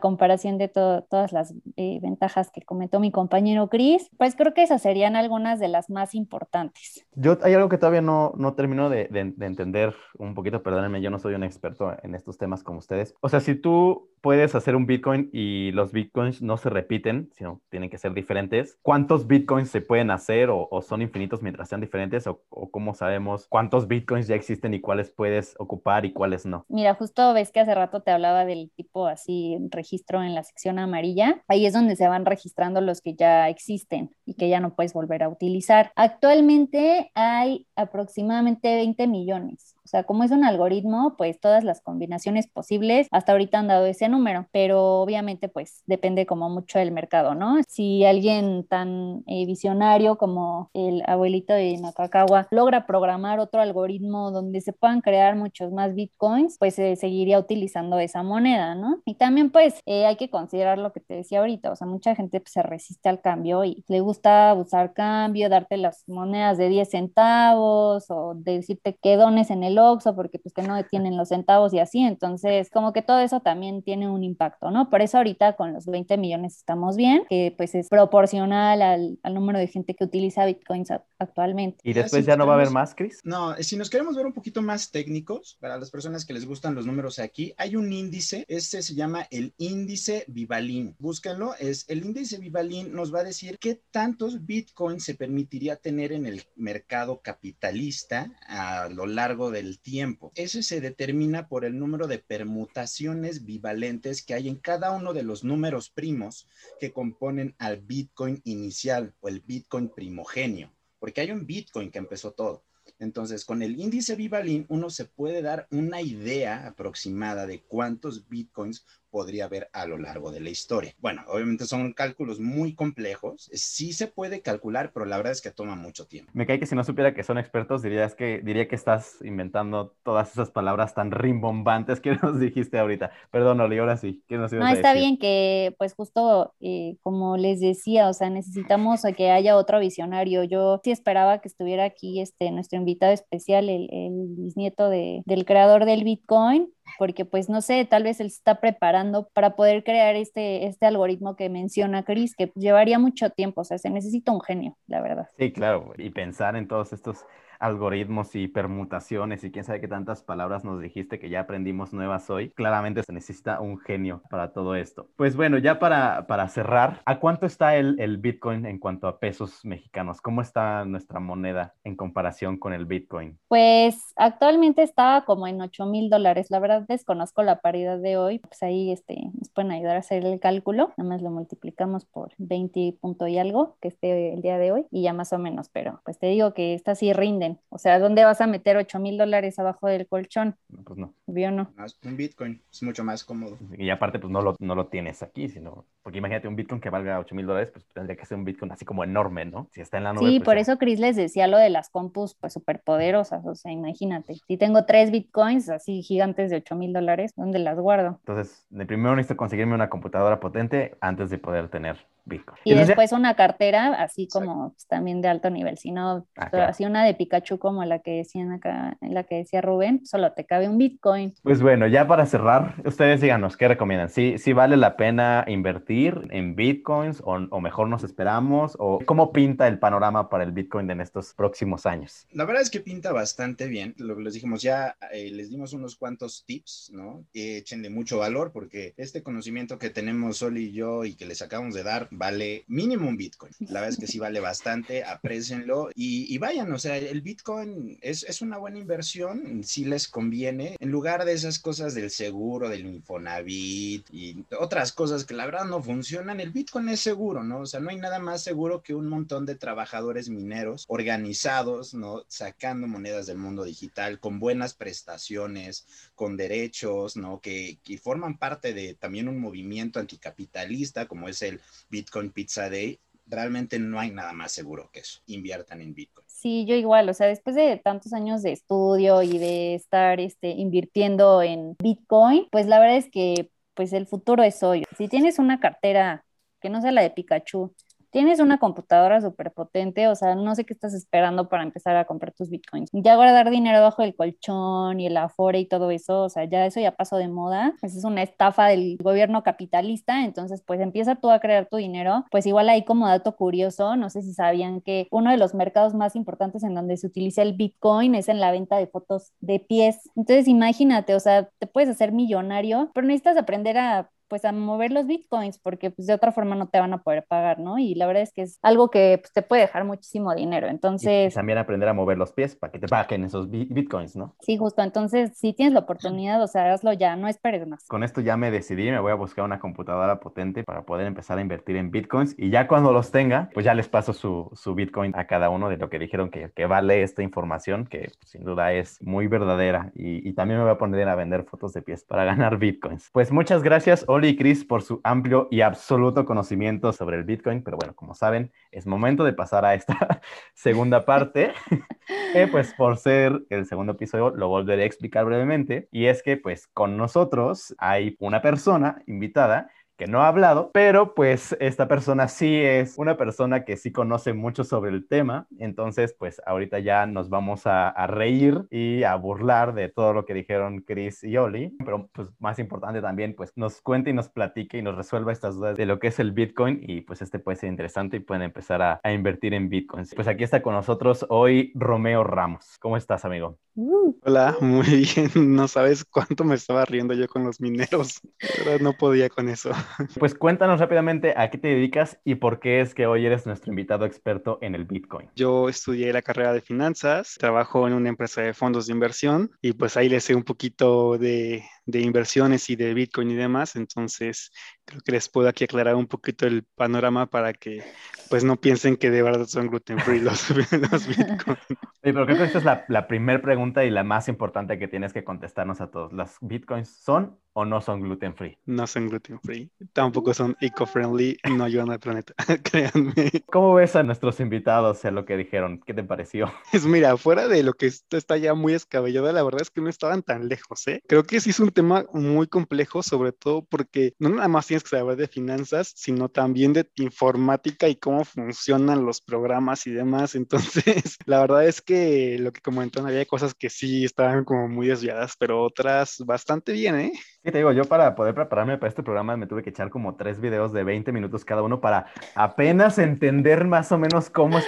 comparación de todas las eh, ventajas que comentó mi compañero Chris, pues creo que esas serían algunas de las más importantes. Yo hay algo que todavía no, no termino de, entender un poquito, perdónenme, yo no soy un experto en estos temas como ustedes. O sea, si tú puedes hacer un Bitcoin y los Bitcoins no se repiten, sino tienen que ser diferentes, ¿cuántos Bitcoins se pueden hacer o, son infinitos mientras sean diferentes? O, o, cómo sabemos cuántos Bitcoins ya existen y cuáles puedes ocupar y cuáles no? Mira, justo ves que hace rato te hablaba del tipo así registro en la sección amarilla, ahí es donde se van registrando los que ya existen y que ya no puedes volver a utilizar. Actualmente hay aproximadamente 20 millones. O sea, como es un algoritmo, pues todas las combinaciones posibles hasta ahorita han dado ese número, pero obviamente pues depende como mucho del mercado, ¿no? Si alguien tan eh, visionario como el abuelito de Nakakawa logra programar otro algoritmo donde se puedan crear muchos más bitcoins, pues se seguiría utilizando esa moneda, ¿no? Y también pues eh, hay que considerar lo que te decía ahorita, o sea, mucha gente pues, se resiste al cambio y le gusta usar cambio, darte las monedas de 10 centavos o decirte que dones en el Oxxo porque pues que no tienen los centavos y así, entonces como que todo eso también tiene un impacto, ¿no? Por eso ahorita con los 20 millones estamos bien, que pues es proporcional al, al número de gente que utiliza bitcoins actualmente. ¿Y después ya no va a haber más, Chris? No, si nos queremos ver un poquito más técnicos, para las personas que les gustan los números aquí, hay un índice, este se llama el índice Vivalin. Búsquenlo, es el índice Vivalin nos va a decir qué tantos bitcoins se permitiría tener en el mercado capitalista a lo largo del tiempo. Ese se determina por el número de permutaciones bivalentes que hay en cada uno de los números primos que componen al Bitcoin inicial o el Bitcoin primogenio, porque hay un Bitcoin que empezó todo. Entonces, con el índice Vivalin, uno se puede dar una idea aproximada de cuántos bitcoins podría haber a lo largo de la historia. Bueno, obviamente son cálculos muy complejos, sí se puede calcular, pero la verdad es que toma mucho tiempo. Me cae que si no supiera que son expertos, dirías que, diría que estás inventando todas esas palabras tan rimbombantes que nos dijiste ahorita. Perdón, Oli, ahora sí. ¿Qué nos no, está bien que, pues justo eh, como les decía, o sea, necesitamos que haya otro visionario. Yo sí esperaba que estuviera aquí este, nuestro invitado especial, el, el bisnieto de, del creador del Bitcoin, porque pues no sé, tal vez él está preparando para poder crear este, este algoritmo que menciona Chris, que llevaría mucho tiempo, o sea, se necesita un genio, la verdad. Sí, claro, y pensar en todos estos algoritmos y permutaciones y quién sabe qué tantas palabras nos dijiste que ya aprendimos nuevas hoy. Claramente se necesita un genio para todo esto. Pues bueno, ya para, para cerrar, ¿a cuánto está el, el Bitcoin en cuanto a pesos mexicanos? ¿Cómo está nuestra moneda en comparación con el Bitcoin? Pues actualmente está como en 8 mil dólares. La verdad desconozco la paridad de hoy. Pues ahí este, nos pueden ayudar a hacer el cálculo. Nada más lo multiplicamos por 20 punto y algo que esté el día de hoy y ya más o menos. Pero pues te digo que está así o sea, ¿dónde vas a meter 8 mil dólares abajo del colchón? Pues no. ¿Vio no? Un Bitcoin es mucho más cómodo. Y aparte, pues no lo, no lo tienes aquí, sino, porque imagínate un Bitcoin que valga 8 mil dólares, pues tendría que ser un Bitcoin así como enorme, ¿no? Si está en la nube. Sí, pues por eso Chris les decía lo de las compus, pues súper poderosas, o sea, imagínate. Si tengo tres Bitcoins así gigantes de 8 mil dólares, ¿dónde las guardo? Entonces, de primero necesito conseguirme una computadora potente antes de poder tener Bitcoin. Y, después una cartera así como pues, también de alto nivel, si no, ah, así una de Pikachu como la que decían acá, la que decía Rubén, solo te cabe un Bitcoin. Pues bueno, ya para cerrar, ustedes díganos, ¿qué recomiendan? ¿Sí, sí vale la pena invertir en Bitcoins o, o mejor nos esperamos? ¿O cómo pinta el panorama para el Bitcoin en estos próximos años? La verdad es que pinta bastante bien. Lo que les dijimos, ya eh, les dimos unos cuantos tips, ¿no? echen de mucho valor porque este conocimiento que tenemos Sol y yo y que les acabamos de dar vale mínimo un Bitcoin. La verdad es que sí vale bastante, aprécenlo y, vayan, o sea, el Bitcoin es, es una buena inversión, si les conviene, en lugar de esas cosas del seguro, del Infonavit y otras cosas que la verdad no funcionan, el Bitcoin es seguro, ¿no? O sea, no hay nada más seguro que un montón de trabajadores mineros organizados, ¿no? Sacando monedas del mundo digital con buenas prestaciones, con derechos, ¿no? Que, que forman parte de también un movimiento anticapitalista como es el Bitcoin Pizza Day realmente no hay nada más seguro que eso. Inviertan en Bitcoin. Sí, yo igual, o sea, después de tantos años de estudio y de estar este, invirtiendo en Bitcoin, pues la verdad es que pues el futuro es hoy. Si tienes una cartera que no sea la de Pikachu, tienes una computadora súper potente, o sea, no sé qué estás esperando para empezar a comprar tus bitcoins. Ya guardar dinero bajo el colchón y el afore y todo eso, o sea, ya eso ya pasó de moda. Esa es una estafa del gobierno capitalista, entonces pues empieza tú a crear tu dinero. Pues igual ahí como dato curioso, no sé si sabían que uno de los mercados más importantes en donde se utiliza el bitcoin es en la venta de fotos de pies. Entonces imagínate, o sea, te puedes hacer millonario, pero necesitas aprender a pues a mover los bitcoins, porque pues de otra forma no te van a poder pagar, ¿no? Y la verdad es que es algo que pues, te puede dejar muchísimo dinero. Entonces... Y también aprender a mover los pies para que te paguen esos bitcoins, ¿no? Sí, justo. Entonces, si tienes la oportunidad, o sea, hazlo ya, no esperes más. Con esto ya me decidí, me voy a buscar una computadora potente para poder empezar a invertir en bitcoins y ya cuando los tenga, pues ya les paso su, su bitcoin a cada uno de lo que dijeron que, que vale esta información, que sin duda es muy verdadera. Y, y también me voy a poner a vender fotos de pies para ganar bitcoins. Pues muchas gracias, y Chris por su amplio y absoluto conocimiento sobre el Bitcoin, pero bueno, como saben, es momento de pasar a esta segunda parte, pues por ser el segundo episodio lo volveré a explicar brevemente, y es que pues con nosotros hay una persona invitada que no ha hablado, pero pues esta persona sí es una persona que sí conoce mucho sobre el tema, entonces pues ahorita ya nos vamos a, reír y a burlar de todo lo que dijeron Chris y Oli, pero pues más importante también pues nos cuente y nos platique y nos resuelva estas dudas de lo que es el Bitcoin y pues este puede ser interesante y pueden empezar a, a invertir en Bitcoin. Pues aquí está con nosotros hoy Romeo Ramos. ¿Cómo estás, amigo? Uh. Hola, muy bien. No sabes cuánto me estaba riendo yo con los mineros. Pero no podía con eso. Pues cuéntanos rápidamente a qué te dedicas y por qué es que hoy eres nuestro invitado experto en el Bitcoin. Yo estudié la carrera de finanzas, trabajo en una empresa de fondos de inversión y pues ahí le sé un poquito de, de inversiones y de Bitcoin y demás. Entonces, creo que les puedo aquí aclarar un poquito el panorama para que pues no piensen que de verdad son gluten free los, los Bitcoin. Sí, pero creo que esta es la, la primera pregunta y la más importante que tienes que contestarnos a todos. ¿Las Bitcoins son o no son gluten free? No son gluten free. Tampoco son eco-friendly, no ayudan al planeta, créanme. ¿Cómo ves a nuestros invitados a lo que dijeron? ¿Qué te pareció? Es mira, fuera de lo que esto está ya muy escabellado, la verdad es que no estaban tan lejos, ¿eh? Creo que sí es un tema muy complejo, sobre todo porque no nada más tienes que saber de finanzas, sino también de informática y cómo funcionan los programas y demás. Entonces, la verdad es que lo que comentan, había cosas que sí estaban como muy desviadas, pero otras bastante bien, ¿eh? Sí, te digo, yo para poder prepararme para este programa me tuve que echar como tres videos de 20 minutos cada uno para apenas entender más o menos cómo es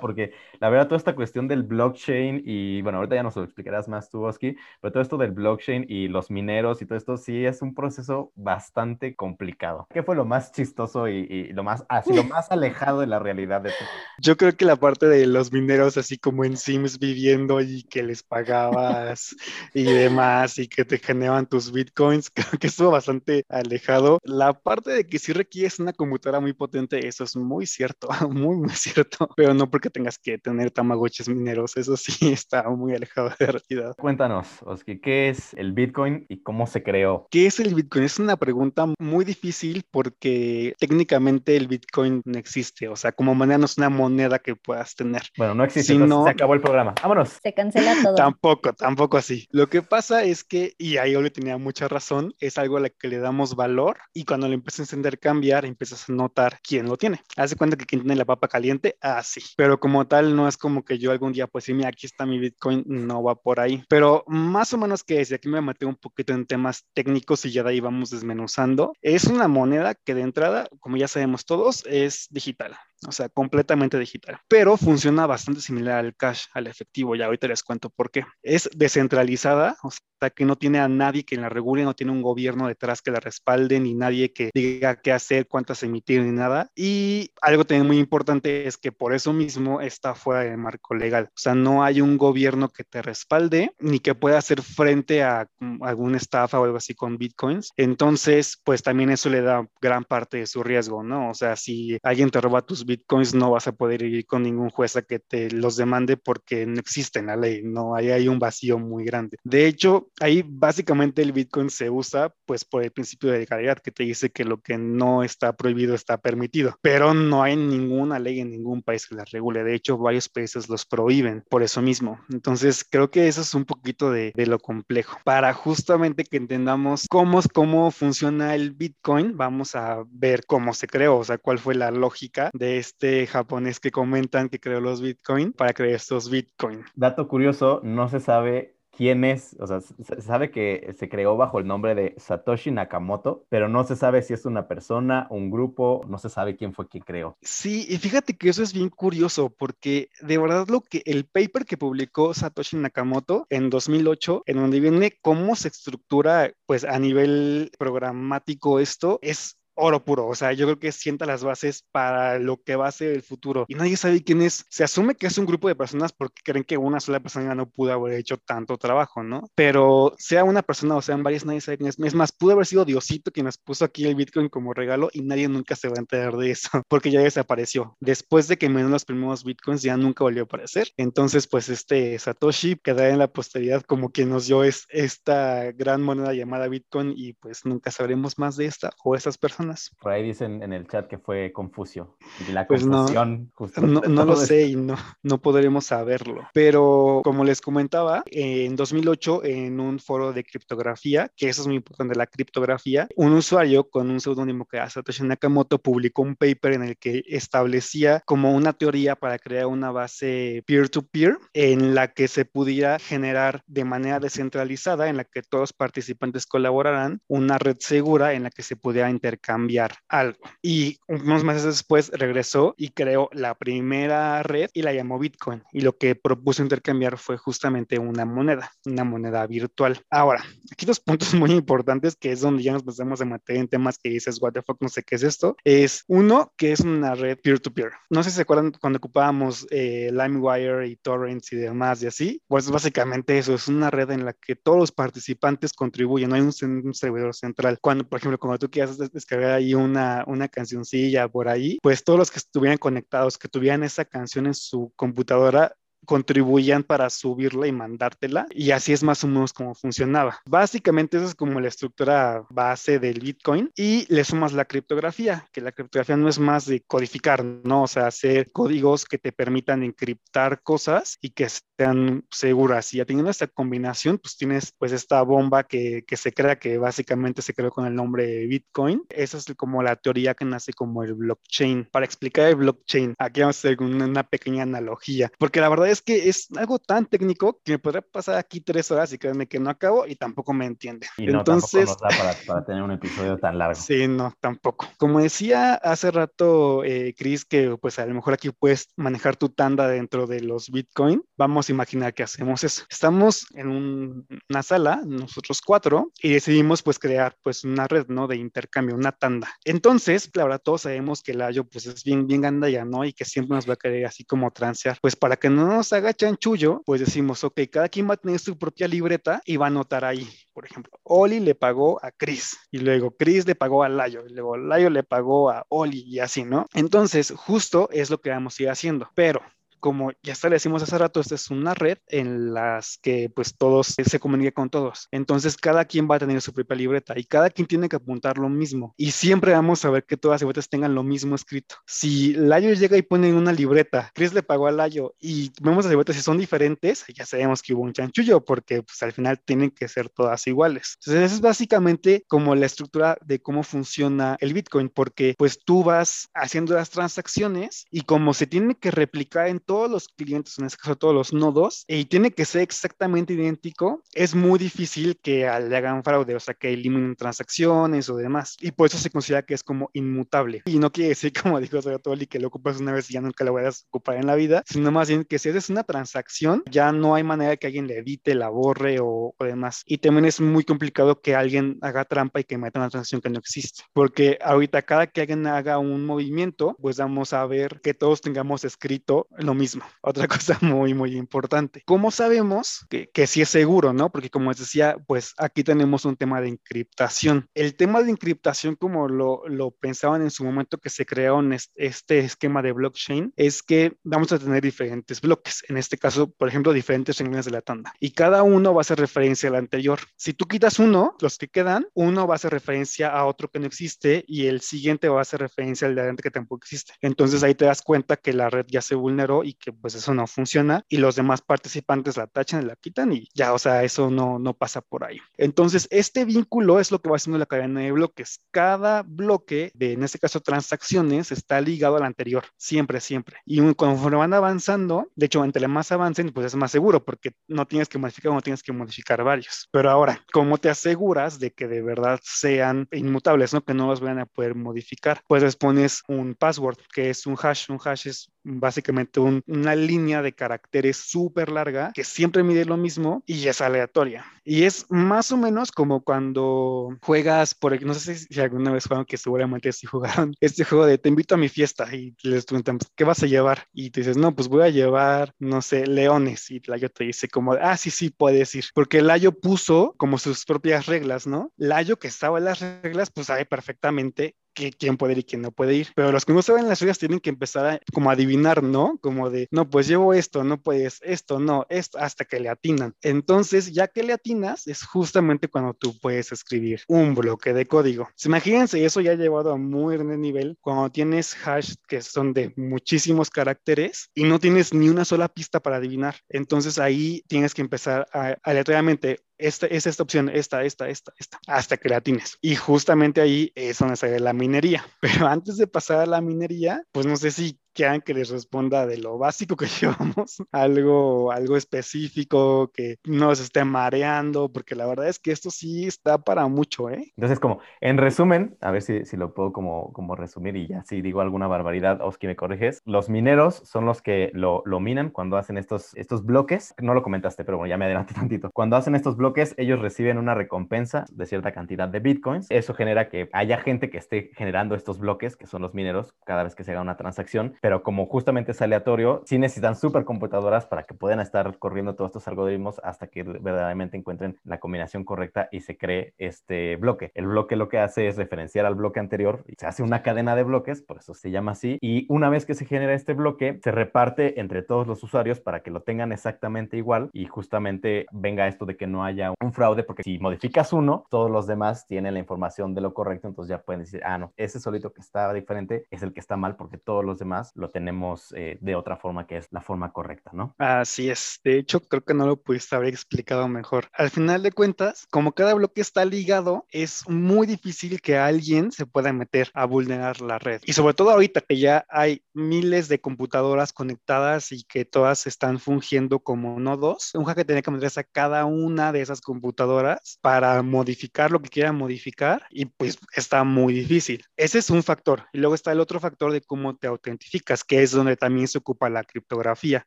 porque la verdad toda esta cuestión del blockchain y bueno, ahorita ya nos lo explicarás más tú, Oski, pero todo esto del blockchain y los mineros y todo esto sí es un proceso bastante complicado. ¿Qué fue lo más chistoso y, lo más así, lo más alejado de la realidad de todo? Yo creo que la parte de los mineros así como en Sims viviendo y que les pagabas y demás y que te generaban tus bitcoins, creo que estuvo bastante alejado. La parte de que sí requieres una computadora muy potente, eso es muy cierto, muy, muy cierto, pero no porque tengas que tener tamagotchis mineros, eso sí está muy alejado de la realidad. Cuéntanos, Oski, ¿qué es el Bitcoin y cómo se creó? ¿Qué es el Bitcoin? Es una pregunta muy difícil porque técnicamente el Bitcoin no existe, o sea, como manera no es una moneda que puedas tener. Bueno, no existe, sino... se acabó el programa. Vámonos. Se cancela todo. Tampoco, tampoco así. Lo que pasa es que, y ahí le tenía mucha razón es algo a lo que le damos valor y cuando lo empiezas a intercambiar empiezas a notar quién lo tiene. Haz cuenta que quien tiene la papa caliente, así. Ah, Pero como tal, no es como que yo algún día, pues sí, mira, aquí está mi Bitcoin, no va por ahí. Pero más o menos que si aquí me metí un poquito en temas técnicos y ya de ahí vamos desmenuzando. Es una moneda que de entrada, como ya sabemos todos, es digital o sea, completamente digital, pero funciona bastante similar al cash, al efectivo, ya ahorita les cuento por qué. Es descentralizada, o sea, que no tiene a nadie que la regule, no tiene un gobierno detrás que la respalde, ni nadie que diga qué hacer, cuántas emitir, ni nada. Y algo también muy importante es que por eso mismo está fuera del marco legal, o sea, no hay un gobierno que te respalde, ni que pueda hacer frente a alguna estafa o algo así con bitcoins. Entonces, pues también eso le da gran parte de su riesgo, ¿no? O sea, si alguien te roba tus bitcoins, bitcoins no vas a poder ir con ningún juez a que te los demande porque no existe en la ley, no, ahí hay un vacío muy grande. De hecho, ahí básicamente el bitcoin se usa pues por el principio de legalidad que te dice que lo que no está prohibido está permitido, pero no hay ninguna ley en ningún país que las regule. De hecho, varios países los prohíben por eso mismo. Entonces, creo que eso es un poquito de, de lo complejo. Para justamente que entendamos cómo, cómo funciona el bitcoin, vamos a ver cómo se creó, o sea, cuál fue la lógica de este japonés que comentan que creó los Bitcoin para crear estos Bitcoin. Dato curioso, no se sabe quién es, o sea, se sabe que se creó bajo el nombre de Satoshi Nakamoto, pero no se sabe si es una persona, un grupo, no se sabe quién fue quien creó. Sí, y fíjate que eso es bien curioso porque de verdad lo que el paper que publicó Satoshi Nakamoto en 2008, en donde viene cómo se estructura pues a nivel programático esto, es oro puro, o sea, yo creo que sienta las bases para lo que va a ser el futuro. Y nadie sabe quién es. Se asume que es un grupo de personas porque creen que una sola persona no pudo haber hecho tanto trabajo, ¿no? Pero sea una persona o sean varias, nadie sabe quién es. Es más, pudo haber sido Diosito quien nos puso aquí el Bitcoin como regalo y nadie nunca se va a enterar de eso porque ya desapareció. Después de que me los primeros Bitcoins ya nunca volvió a aparecer. Entonces, pues este Satoshi quedará en la posteridad como quien nos dio es, esta gran moneda llamada Bitcoin y pues nunca sabremos más de esta o esas personas. Por ahí dicen en el chat que fue Confucio. la pues no, no, lo sé y no, no podremos saberlo. Pero como les comentaba, en 2008 en un foro de criptografía, que eso es muy importante, la criptografía, un usuario con un seudónimo que era Satoshi Nakamoto publicó un paper en el que establecía como una teoría para crear una base peer-to-peer en la que se pudiera generar de manera descentralizada, en la que todos los participantes colaborarán, una red segura en la que se pudiera intercambiar cambiar algo. Y unos meses después regresó y creó la primera red y la llamó Bitcoin. Y lo que propuso intercambiar fue justamente una moneda, una moneda virtual. Ahora, aquí dos puntos muy importantes que es donde ya nos empezamos a meter en temas que dices, what the fuck, no sé qué es esto. Es uno, que es una red peer-to-peer. No sé si se acuerdan cuando ocupábamos eh, LimeWire y torrents y demás y así. Pues básicamente eso es una red en la que todos los participantes contribuyen. No hay un, un servidor central. Cuando, por ejemplo, cuando tú quieras descargar ahí una, una cancioncilla por ahí, pues todos los que estuvieran conectados, que tuvieran esa canción en su computadora, contribuían para subirla y mandártela y así es más o menos como funcionaba. Básicamente eso es como la estructura base del Bitcoin y le sumas la criptografía, que la criptografía no es más de codificar, ¿no? O sea, hacer códigos que te permitan encriptar cosas y que sean seguras. Y ya teniendo esta combinación, pues tienes pues esta bomba que, que se crea que básicamente se creó con el nombre Bitcoin. Esa es como la teoría que nace como el blockchain. Para explicar el blockchain, aquí vamos a hacer una pequeña analogía, porque la verdad es que es algo tan técnico que me podría pasar aquí tres horas y créanme que no acabo y tampoco me entiende. Y no, Entonces, nos da para, para, tener un episodio tan largo. Sí, no, tampoco. Como decía hace rato eh, Chris, que pues a lo mejor aquí puedes manejar tu tanda dentro de los Bitcoin, vamos a imaginar que hacemos eso. Estamos en una sala, nosotros cuatro, y decidimos pues crear pues una red, ¿no? De intercambio, una tanda. Entonces, claro, todos sabemos que el pues es bien, bien ya ¿no? Y que siempre nos va a querer así como transear. Pues para que no nos haga chanchullo, pues decimos, ok, cada quien va a tener su propia libreta y va a anotar ahí. Por ejemplo, Oli le pagó a Chris y luego Chris le pagó a Layo y luego Layo le pagó a Oli y así, ¿no? Entonces, justo es lo que vamos a ir haciendo. Pero como ya establecimos hace rato, esta es una red en las que pues todos se comunican con todos. Entonces cada quien va a tener su propia libreta y cada quien tiene que apuntar lo mismo. Y siempre vamos a ver que todas las libretas tengan lo mismo escrito. Si Layo llega y pone en una libreta, Chris le pagó a Layo y vemos las libretas si son diferentes, ya sabemos que hubo un chanchullo porque pues al final tienen que ser todas iguales. Entonces es básicamente como la estructura de cómo funciona el Bitcoin porque pues tú vas haciendo las transacciones y como se tiene que replicar en todos los clientes, en este caso todos los nodos, y tiene que ser exactamente idéntico, es muy difícil que le hagan fraude, o sea, que eliminen transacciones o demás. Y por eso se considera que es como inmutable. Y no quiere decir, como dijo Toli, que lo ocupas una vez y ya nunca lo vayas a ocupar en la vida, sino más bien que si haces una transacción, ya no hay manera de que alguien le edite, la borre o, o demás. Y también es muy complicado que alguien haga trampa y que meta una transacción que no existe. Porque ahorita cada que alguien haga un movimiento, pues vamos a ver que todos tengamos escrito lo mismo. Otra cosa muy, muy importante. ¿Cómo sabemos que, que sí es seguro, no? Porque como les decía, pues aquí tenemos un tema de encriptación. El tema de encriptación, como lo, lo pensaban en su momento que se crearon este esquema de blockchain, es que vamos a tener diferentes bloques. En este caso, por ejemplo, diferentes renglones de la tanda. Y cada uno va a hacer referencia al anterior. Si tú quitas uno, los que quedan, uno va a hacer referencia a otro que no existe y el siguiente va a hacer referencia al de adelante que tampoco existe. Entonces ahí te das cuenta que la red ya se vulneró y que pues eso no funciona y los demás participantes la tachan y la quitan y ya, o sea, eso no, no pasa por ahí. Entonces, este vínculo es lo que va haciendo la cadena de bloques. Cada bloque de, en este caso, transacciones, está ligado al anterior, siempre, siempre. Y conforme van avanzando, de hecho, entre más avancen, pues es más seguro, porque no tienes que modificar no tienes que modificar varios. Pero ahora, ¿cómo te aseguras de que de verdad sean inmutables, ¿no? que no los vayan a poder modificar? Pues les pones un password, que es un hash. Un hash es básicamente una línea de caracteres súper larga que siempre mide lo mismo y es aleatoria. Y es más o menos como cuando juegas, por no sé si alguna vez jugaron, que seguramente sí jugaron, este juego de te invito a mi fiesta y les preguntan, ¿qué vas a llevar? Y te dices, no, pues voy a llevar, no sé, leones. Y Layo te dice como, ah, sí, sí, puedes ir. Porque Layo puso como sus propias reglas, ¿no? Layo que estaba en las reglas, pues sabe perfectamente que, quién puede ir y quién no puede ir. Pero los que no saben las reglas tienen que empezar a como adivinar, ¿no? Como de, no, pues llevo esto, no puedes, esto, no, esto, hasta que le atinan. Entonces, ya que le atinas, es justamente cuando tú puedes escribir un bloque de código. imagínense, eso ya ha llevado a muy gran nivel cuando tienes hash que son de muchísimos caracteres y no tienes ni una sola pista para adivinar. Entonces ahí tienes que empezar aleatoriamente esta, es esta opción, esta, esta, esta, esta, hasta que la tienes. Y justamente ahí es donde sale la minería. Pero antes de pasar a la minería, pues no sé si quieran que les responda de lo básico que llevamos, algo, algo específico que no se esté mareando, porque la verdad es que esto sí está para mucho, ¿eh? Entonces, como, en resumen, a ver si, si lo puedo como, como resumir y ya si digo alguna barbaridad, Oski, me corriges. Los mineros son los que lo, lo minan cuando hacen estos, estos bloques. No lo comentaste, pero bueno, ya me adelanté tantito. Cuando hacen estos bloques, ellos reciben una recompensa de cierta cantidad de bitcoins. Eso genera que haya gente que esté generando estos bloques, que son los mineros, cada vez que se haga una transacción pero como justamente es aleatorio, sí necesitan supercomputadoras para que puedan estar corriendo todos estos algoritmos hasta que verdaderamente encuentren la combinación correcta y se cree este bloque. El bloque lo que hace es referenciar al bloque anterior y se hace una cadena de bloques, por eso se llama así, y una vez que se genera este bloque, se reparte entre todos los usuarios para que lo tengan exactamente igual y justamente venga esto de que no haya un fraude, porque si modificas uno, todos los demás tienen la información de lo correcto, entonces ya pueden decir, ah, no, ese solito que estaba diferente es el que está mal porque todos los demás lo tenemos eh, de otra forma que es la forma correcta, ¿no? Así es. De hecho, creo que no lo pudiste haber explicado mejor. Al final de cuentas, como cada bloque está ligado, es muy difícil que alguien se pueda meter a vulnerar la red. Y sobre todo ahorita que ya hay miles de computadoras conectadas y que todas están fungiendo como nodos, un hacker tiene que meterse a cada una de esas computadoras para modificar lo que quiera modificar y pues está muy difícil. Ese es un factor. Y luego está el otro factor de cómo te autentificas que es donde también se ocupa la criptografía,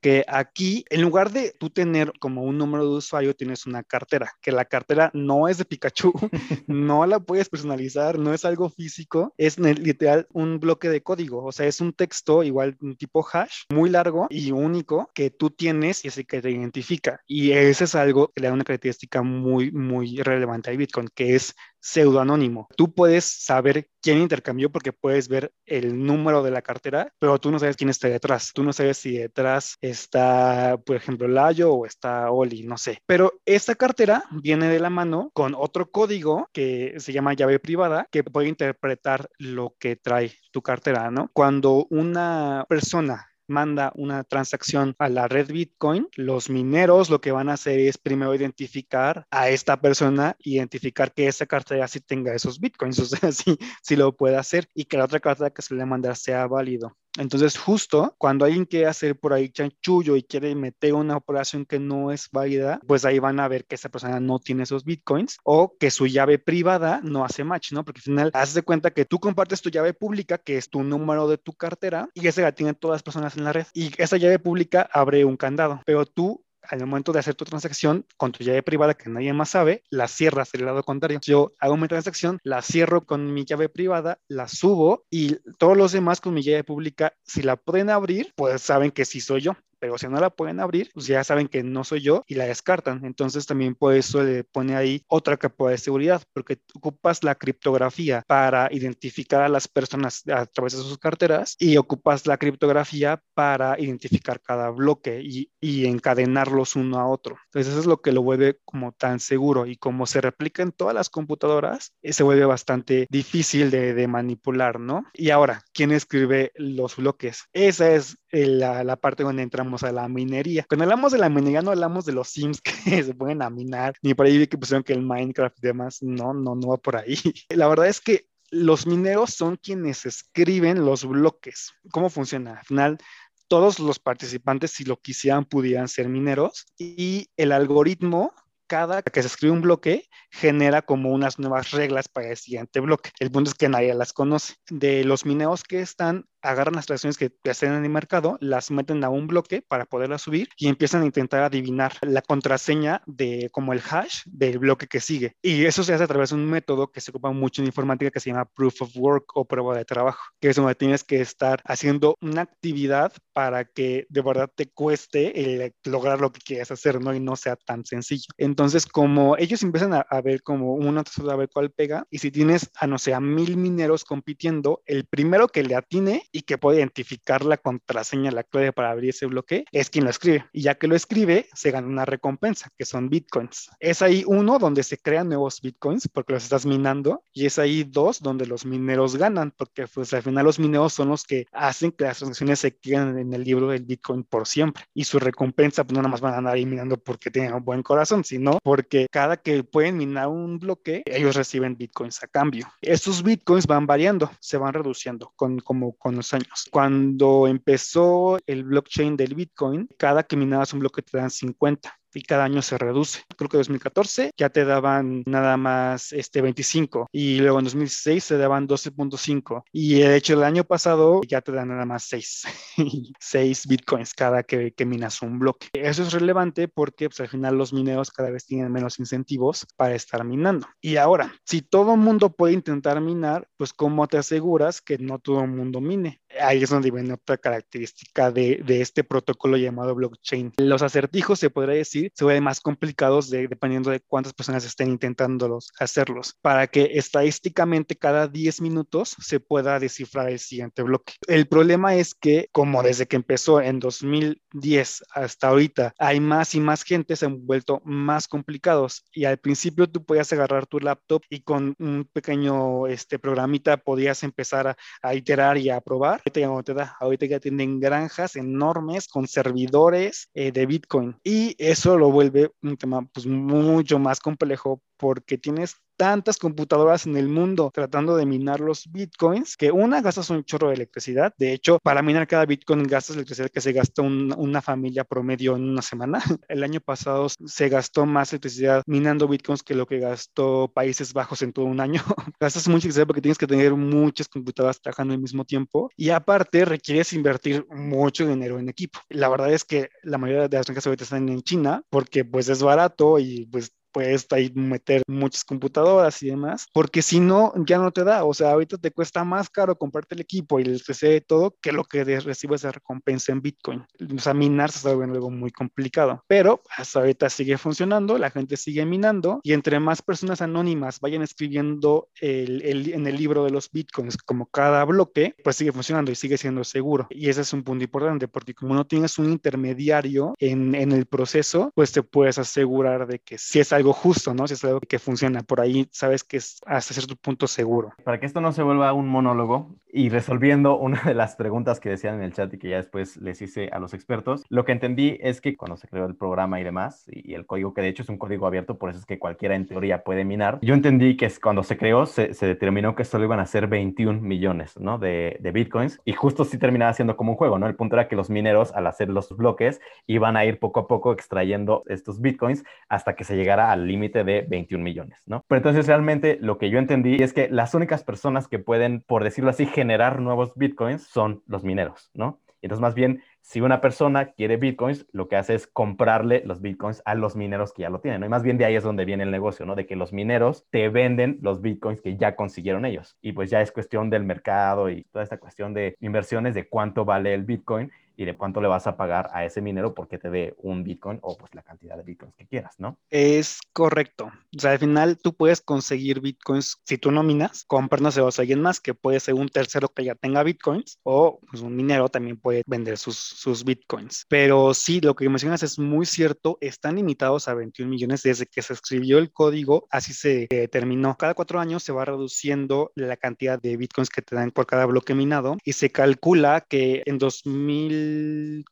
que aquí, en lugar de tú tener como un número de usuario, tienes una cartera, que la cartera no es de Pikachu, no la puedes personalizar, no es algo físico, es literal un bloque de código, o sea, es un texto igual un tipo hash, muy largo y único que tú tienes y es el que te identifica. Y ese es algo que le da una característica muy, muy relevante a Bitcoin, que es pseudoanónimo. Tú puedes saber quién intercambió porque puedes ver el número de la cartera, pero tú no sabes quién está detrás. Tú no sabes si detrás está, por ejemplo, Layo o está Oli, no sé. Pero esta cartera viene de la mano con otro código que se llama llave privada que puede interpretar lo que trae tu cartera, ¿no? Cuando una persona manda una transacción a la red Bitcoin, los mineros lo que van a hacer es primero identificar a esta persona, identificar que esa cartera sí tenga esos Bitcoins, o sea, sí, sí lo puede hacer y que la otra cartera que se le manda sea válido. Entonces, justo cuando alguien quiere hacer por ahí chanchullo y quiere meter una operación que no es válida, pues ahí van a ver que esa persona no tiene esos bitcoins o que su llave privada no hace match, ¿no? Porque al final haces de cuenta que tú compartes tu llave pública, que es tu número de tu cartera, y esa la tienen todas las personas en la red. Y esa llave pública abre un candado, pero tú al momento de hacer tu transacción con tu llave privada que nadie más sabe, la cierras del lado contrario. Yo hago mi transacción, la cierro con mi llave privada, la subo y todos los demás con mi llave pública, si la pueden abrir, pues saben que sí soy yo pero si no la pueden abrir, pues ya saben que no soy yo y la descartan. Entonces también por eso le pone ahí otra capa de seguridad, porque ocupas la criptografía para identificar a las personas a través de sus carteras y ocupas la criptografía para identificar cada bloque y, y encadenarlos uno a otro. Entonces eso es lo que lo vuelve como tan seguro y como se replica en todas las computadoras, eh, se vuelve bastante difícil de, de manipular, ¿no? Y ahora, ¿quién escribe los bloques? Esa es la, la, parte donde entramos a la minería. Cuando hablamos de la minería no hablamos de los Sims que se pueden a minar, ni por ahí vi que pusieron que el Minecraft y demás, no, no, no va por ahí. La verdad es que los mineros son quienes escriben los bloques. ¿Cómo funciona? Al final, todos los participantes, si lo quisieran, pudieran ser mineros y el algoritmo cada que se escribe un bloque genera como unas nuevas reglas para el siguiente bloque. El punto es que nadie las conoce. De los mineros que están agarran las transacciones que hacen en el mercado, las meten a un bloque para poderlas subir y empiezan a intentar adivinar la contraseña de como el hash del bloque que sigue. Y eso se hace a través de un método que se ocupa mucho en informática que se llama proof of work o prueba de trabajo, que es donde tienes que estar haciendo una actividad para que de verdad te cueste lograr lo que quieres hacer, ¿no? Y no sea tan sencillo. Entonces, como ellos empiezan a, ver como una a ver cuál pega, y si tienes a no sé, a mil mineros compitiendo, el primero que le atine y que puede identificar la contraseña, la clave para abrir ese bloque, es quien lo escribe. Y ya que lo escribe, se gana una recompensa, que son bitcoins. Es ahí uno donde se crean nuevos bitcoins porque los estás minando, y es ahí dos donde los mineros ganan, porque pues al final los mineros son los que hacen que las transacciones se queden en el libro del bitcoin por siempre. Y su recompensa, pues no nada más van a andar ahí minando porque tienen un buen corazón, sino porque cada que pueden minar un bloque, ellos reciben bitcoins a cambio. Estos bitcoins van variando, se van reduciendo con, como con años. Cuando empezó el blockchain del Bitcoin, cada que minabas un bloque te dan 50 y cada año se reduce. Creo que en 2014 ya te daban nada más este 25 y luego en 2016 se daban 12.5 y de hecho el año pasado ya te dan nada más 6, 6 bitcoins cada que, que, minas un bloque. Eso es relevante porque pues, al final los mineros cada vez tienen menos incentivos para estar minando. Y ahora, si todo el mundo puede intentar minar, pues ¿cómo te aseguras que no todo el mundo mine? Ahí es donde viene otra característica de, este protocolo llamado blockchain. Los acertijos se podría decir se vuelven más complicados dependiendo de cuántas personas estén intentando hacerlos, para que estadísticamente cada 10 minutos se pueda descifrar el siguiente bloque. El problema es que como desde que empezó en 2010 hasta ahorita hay más y más gente, se han vuelto más complicados y al principio tú podías agarrar tu laptop y con un pequeño este, programita podías empezar a, iterar y a probar. Ahorita ya te da, ahorita ya tienen granjas enormes con servidores eh, de Bitcoin. Y eso lo vuelve un tema pues mucho más complejo porque tienes tantas computadoras en el mundo tratando de minar los bitcoins que una gastas un chorro de electricidad. De hecho, para minar cada bitcoin gastas electricidad que se gasta una familia promedio en una semana. El año pasado se gastó más electricidad minando bitcoins que lo que gastó Países Bajos en todo un año. gastas mucha electricidad porque tienes que tener muchas computadoras trabajando al mismo tiempo y aparte requieres invertir mucho dinero en equipo. La verdad es que la mayoría de las empresas ahorita están en China porque pues es barato y pues puedes ahí meter muchas computadoras y demás, porque si no, ya no te da. O sea, ahorita te cuesta más caro comprarte el equipo y el PC y todo que lo que recibes de recompensa en Bitcoin. O sea, minar se está algo muy complicado, pero hasta ahorita sigue funcionando, la gente sigue minando y entre más personas anónimas vayan escribiendo el, el, en el libro de los Bitcoins como cada bloque, pues sigue funcionando y sigue siendo seguro. Y ese es un punto importante porque como no tienes un intermediario en, en el proceso, pues te puedes asegurar de que si es algo justo, ¿no? Si es algo que funciona por ahí, sabes que es hasta cierto punto seguro. Para que esto no se vuelva un monólogo y resolviendo una de las preguntas que decían en el chat y que ya después les hice a los expertos, lo que entendí es que cuando se creó el programa y demás, y el código que de hecho es un código abierto, por eso es que cualquiera en teoría puede minar, yo entendí que cuando se creó se, se determinó que solo iban a ser 21 millones, ¿no? De, de bitcoins y justo sí terminaba siendo como un juego, ¿no? El punto era que los mineros al hacer los bloques iban a ir poco a poco extrayendo estos bitcoins hasta que se llegara al límite de 21 millones, ¿no? Pero entonces realmente lo que yo entendí es que las únicas personas que pueden, por decirlo así, generar nuevos bitcoins son los mineros, ¿no? Entonces, más bien, si una persona quiere bitcoins, lo que hace es comprarle los bitcoins a los mineros que ya lo tienen, ¿no? Y más bien de ahí es donde viene el negocio, ¿no? De que los mineros te venden los bitcoins que ya consiguieron ellos. Y pues ya es cuestión del mercado y toda esta cuestión de inversiones de cuánto vale el bitcoin y de cuánto le vas a pagar a ese minero porque te dé un Bitcoin o pues la cantidad de Bitcoins que quieras, ¿no? Es correcto. O sea, al final tú puedes conseguir Bitcoins si tú no minas, comprárselos a alguien más que puede ser un tercero que ya tenga Bitcoins o pues, un minero también puede vender sus, sus Bitcoins. Pero sí, lo que mencionas es muy cierto, están limitados a 21 millones desde que se escribió el código, así se determinó. Cada cuatro años se va reduciendo la cantidad de Bitcoins que te dan por cada bloque minado y se calcula que en 2000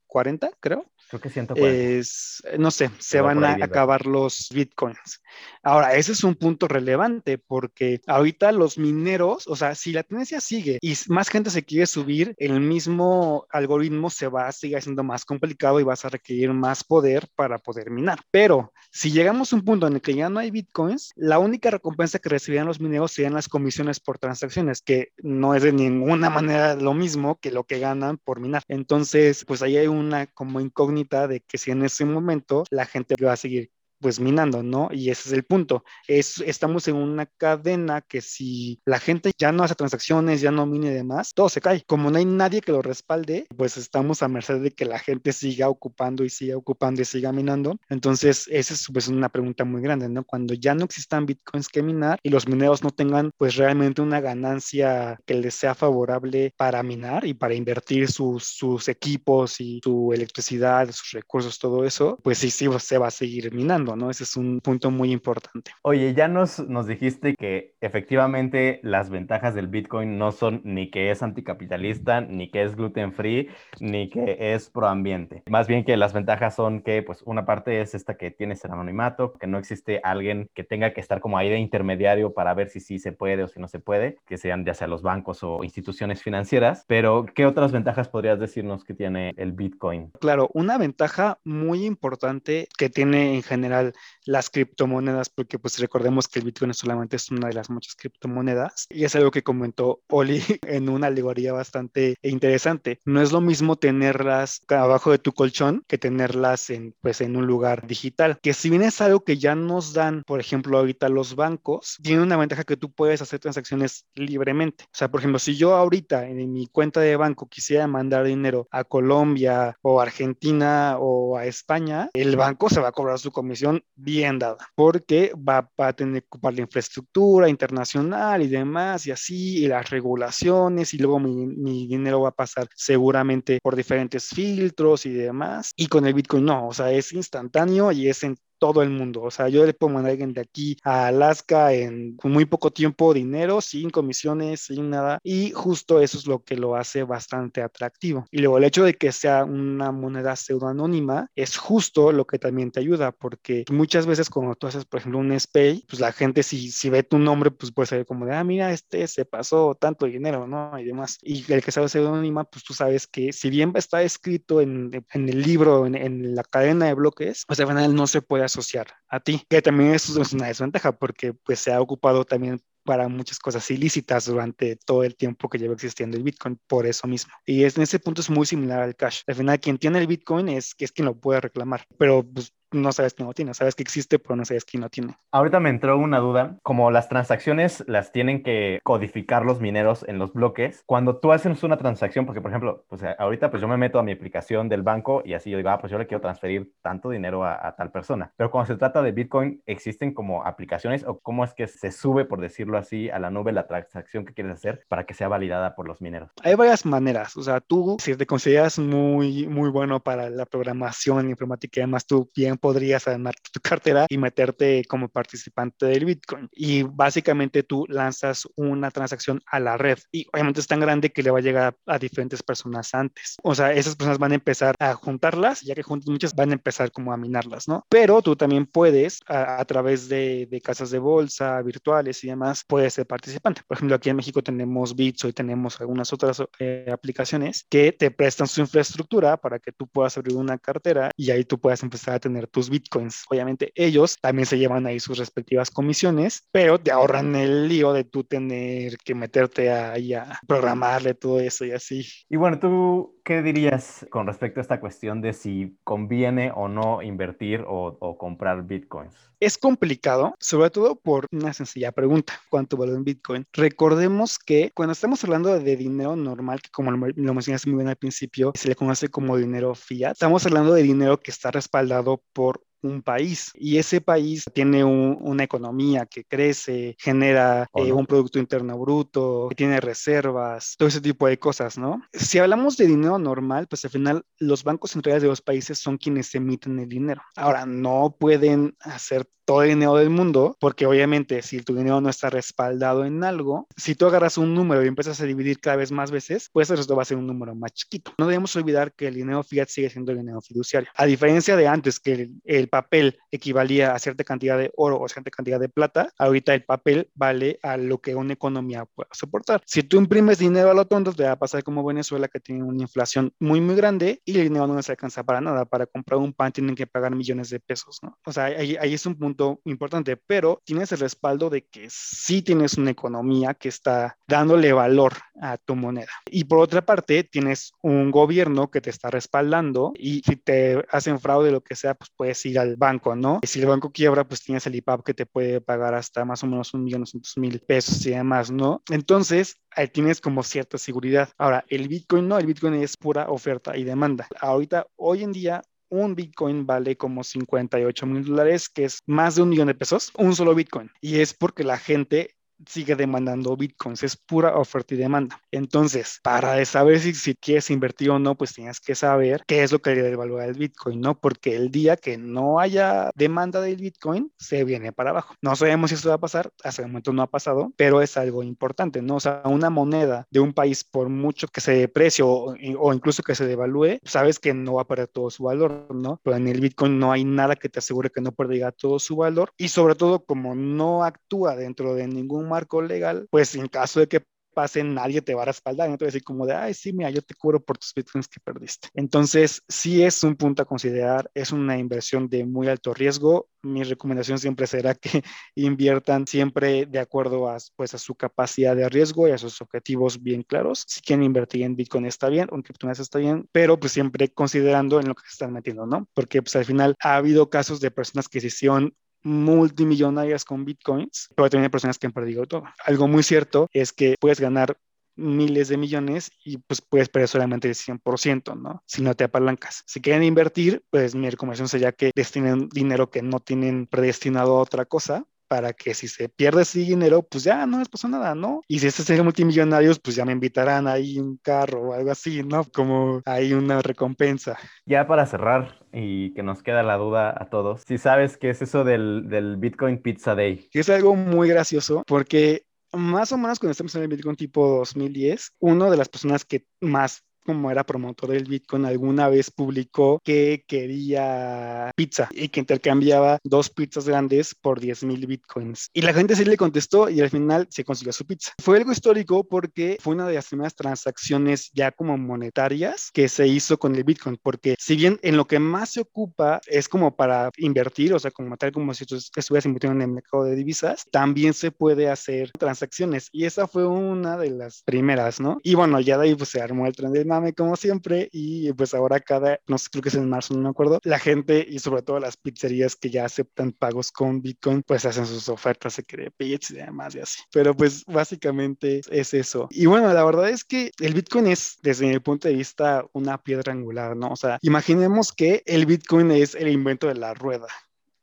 40, creo. Creo que 140. Es, no sé, se van a acabar los bitcoins. Ahora, ese es un punto relevante porque ahorita los mineros, o sea, si la tendencia sigue y más gente se quiere subir, el mismo algoritmo se va a seguir haciendo más complicado y vas a requerir más poder para poder minar. Pero si llegamos a un punto en el que ya no hay bitcoins, la única recompensa que recibirían los mineros serían las comisiones por transacciones, que no es de ninguna manera lo mismo que lo que ganan por minar. Entonces, pues ahí hay una como incógnita de que si en ese momento la gente va a seguir pues minando, ¿no? Y ese es el punto. Es, estamos en una cadena que si la gente ya no hace transacciones, ya no mine y demás, todo se cae. Como no hay nadie que lo respalde, pues estamos a merced de que la gente siga ocupando y siga ocupando y siga minando. Entonces, esa es pues una pregunta muy grande, ¿no? Cuando ya no existan bitcoins que minar y los mineros no tengan pues realmente una ganancia que les sea favorable para minar y para invertir sus, sus equipos y su electricidad, sus recursos, todo eso, pues sí, sí se va a seguir minando. ¿No? Ese es un punto muy importante. Oye, ya nos, nos dijiste que efectivamente las ventajas del Bitcoin no son ni que es anticapitalista, ni que es gluten free, ni que es proambiente. Más bien que las ventajas son que, pues, una parte es esta que tienes el anonimato, que no existe alguien que tenga que estar como ahí de intermediario para ver si sí se puede o si no se puede, que sean ya sea los bancos o instituciones financieras. Pero, ¿qué otras ventajas podrías decirnos que tiene el Bitcoin? Claro, una ventaja muy importante que tiene en general las criptomonedas, porque pues recordemos que el Bitcoin solamente es una de las muchas criptomonedas y es algo que comentó Oli en una alegoría bastante interesante. No es lo mismo tenerlas abajo de tu colchón que tenerlas en, pues, en un lugar digital, que si bien es algo que ya nos dan, por ejemplo, ahorita los bancos, tiene una ventaja que tú puedes hacer transacciones libremente. O sea, por ejemplo, si yo ahorita en mi cuenta de banco quisiera mandar dinero a Colombia o Argentina o a España, el banco se va a cobrar su comisión bien dada, porque va, a tener que ocupar la infraestructura internacional y demás, y así, y las regulaciones, y luego mi, mi dinero va a pasar seguramente por diferentes filtros y demás. Y con el Bitcoin no, o sea, es instantáneo y es en todo el mundo. O sea, yo le puedo mandar a alguien de aquí a Alaska en muy poco tiempo dinero, sin comisiones, sin nada. Y justo eso es lo que lo hace bastante atractivo. Y luego el hecho de que sea una moneda pseudoanónima es justo lo que también te ayuda, porque muchas veces cuando tú haces, por ejemplo, un SPAY, pues la gente si, si ve tu nombre, pues puede ser como de, ah, mira, este se pasó tanto dinero, ¿no? Y demás. Y el que sea pseudónima, pues tú sabes que si bien está escrito en, en el libro, en, en, la cadena de bloques, pues al final no se puede asociar a ti, que también es una desventaja porque pues se ha ocupado también para muchas cosas ilícitas durante todo el tiempo que lleva existiendo el Bitcoin, por eso mismo. Y es, en ese punto es muy similar al cash. Al final, quien tiene el Bitcoin es, es quien lo puede reclamar, pero pues, no sabes quién lo tiene, sabes que existe, pero no sabes quién lo tiene. Ahorita me entró una duda, como las transacciones las tienen que codificar los mineros en los bloques, cuando tú haces una transacción, porque por ejemplo, pues ahorita pues yo me meto a mi aplicación del banco y así yo digo, ah, pues yo le quiero transferir tanto dinero a, a tal persona, pero cuando se trata de Bitcoin, ¿existen como aplicaciones o cómo es que se sube, por decirlo así, a la nube la transacción que quieres hacer para que sea validada por los mineros? Hay varias maneras, o sea, tú si te consideras muy, muy bueno para la programación informática y además tú bien podrías armar tu cartera y meterte como participante del Bitcoin. Y básicamente tú lanzas una transacción a la red y obviamente es tan grande que le va a llegar a, diferentes personas antes. O sea, esas personas van a empezar a juntarlas, ya que muchas, van a empezar como a minarlas, ¿no? Pero tú también puedes, a, través de, de, casas de bolsa, virtuales y demás, puedes ser participante. Por ejemplo, aquí en México tenemos Bits y tenemos algunas otras eh, aplicaciones que te prestan su infraestructura para que tú puedas abrir una cartera y ahí tú puedas empezar a tener tus Bitcoins. Obviamente ellos también se llevan ahí sus respectivas comisiones, pero te ahorran el lío de tú tener que meterte ahí a programarle todo eso y así. Y bueno, tú, ¿qué dirías con respecto a esta cuestión de si conviene o no invertir o, comprar Bitcoins? Es complicado, sobre todo por una sencilla pregunta, ¿cuánto vale un Bitcoin? Recordemos que cuando estamos hablando de dinero normal, que como lo mencionaste muy bien al principio, se le conoce como dinero fiat, estamos hablando de dinero que está respaldado por un país y ese país tiene una economía que crece, genera eh, un Producto Interno Bruto, tiene reservas, todo ese tipo de cosas, ¿no? Si hablamos de dinero normal, pues al final los bancos centrales de los países son quienes emiten el dinero. Ahora, no pueden hacer todo el dinero del mundo, porque obviamente si tu dinero no está respaldado en algo, si tú agarras un número y empiezas a dividir cada vez más veces, pues eso va a ser un número más chiquito. No debemos olvidar que el dinero fiat sigue siendo el dinero fiduciario. A diferencia de antes, que el, el papel equivalía a cierta cantidad de oro o cierta cantidad de plata, ahorita el papel vale a lo que una economía pueda soportar. Si tú imprimes dinero a lo tonto, te va a pasar como Venezuela, que tiene una inflación muy, muy grande y el dinero no les alcanza para nada. Para comprar un pan tienen que pagar millones de pesos, ¿no? O sea, ahí, ahí es un punto importante, pero tienes el respaldo de que sí tienes una economía que está dándole valor a tu moneda. Y por otra parte, tienes un gobierno que te está respaldando y si te hacen fraude, lo que sea, pues puedes ir al banco, ¿no? Si el banco quiebra, pues tienes el IPAP que te puede pagar hasta más o menos un millón doscientos mil pesos y demás, ¿no? Entonces, ahí tienes como cierta seguridad. Ahora, el Bitcoin no, el Bitcoin es pura oferta y demanda. Ahorita, hoy en día, un Bitcoin vale como 58 mil dólares, que es más de un millón de pesos, un solo Bitcoin. Y es porque la gente sigue demandando bitcoins, es pura oferta y demanda. Entonces, para saber si, si quieres invertir o no, pues tienes que saber qué es lo que le valor del bitcoin, ¿no? Porque el día que no haya demanda del bitcoin, se viene para abajo. No sabemos si esto va a pasar, hasta el momento no ha pasado, pero es algo importante, ¿no? O sea, una moneda de un país, por mucho que se deprecie o, o incluso que se devalúe, sabes que no va a perder todo su valor, ¿no? Pero en el bitcoin no hay nada que te asegure que no perderá todo su valor y sobre todo como no actúa dentro de ningún marco legal, pues en caso de que pase, nadie te va a respaldar, no te va a decir como de, ay, sí, mira, yo te cubro por tus bitcoins que perdiste. Entonces, sí es un punto a considerar, es una inversión de muy alto riesgo. Mi recomendación siempre será que inviertan siempre de acuerdo a, pues, a su capacidad de riesgo y a sus objetivos bien claros. Si quieren invertir en Bitcoin está bien, o en criptomonedas está bien, pero pues siempre considerando en lo que se están metiendo, ¿no? Porque pues al final ha habido casos de personas que se hicieron multimillonarias con bitcoins, pero también hay personas que han perdido todo. Algo muy cierto es que puedes ganar miles de millones y pues puedes perder solamente el 100%, ¿no? Si no te apalancas. Si quieren invertir, pues mi recomendación sería que destinen dinero que no tienen predestinado a otra cosa para que si se pierde ese dinero, pues ya no les pasó nada, ¿no? Y si este sería multimillonarios, pues ya me invitarán ahí un carro o algo así, ¿no? Como hay una recompensa. Ya para cerrar y que nos queda la duda a todos, si sabes qué es eso del, del Bitcoin Pizza Day. Es algo muy gracioso porque más o menos cuando estamos en el Bitcoin tipo 2010, una de las personas que más como era promotor del Bitcoin, alguna vez publicó que quería pizza y que intercambiaba dos pizzas grandes por 10 mil Bitcoins. Y la gente sí le contestó y al final se consiguió su pizza. Fue algo histórico porque fue una de las primeras transacciones ya como monetarias que se hizo con el Bitcoin, porque si bien en lo que más se ocupa es como para invertir, o sea, como tal como si tú estuvieras invirtiendo en el mercado de divisas, también se puede hacer transacciones y esa fue una de las primeras, ¿no? Y bueno, ya de ahí pues se armó el tren del mame como siempre y pues ahora cada, no sé, creo que es en marzo, no me acuerdo, la gente y sobre todo las pizzerías que ya aceptan pagos con Bitcoin, pues hacen sus ofertas de que y demás y así. Pero pues básicamente es eso. Y bueno, la verdad es que el Bitcoin es, desde mi punto de vista, una piedra angular, ¿no? O sea, imaginemos que el Bitcoin es el invento de la rueda.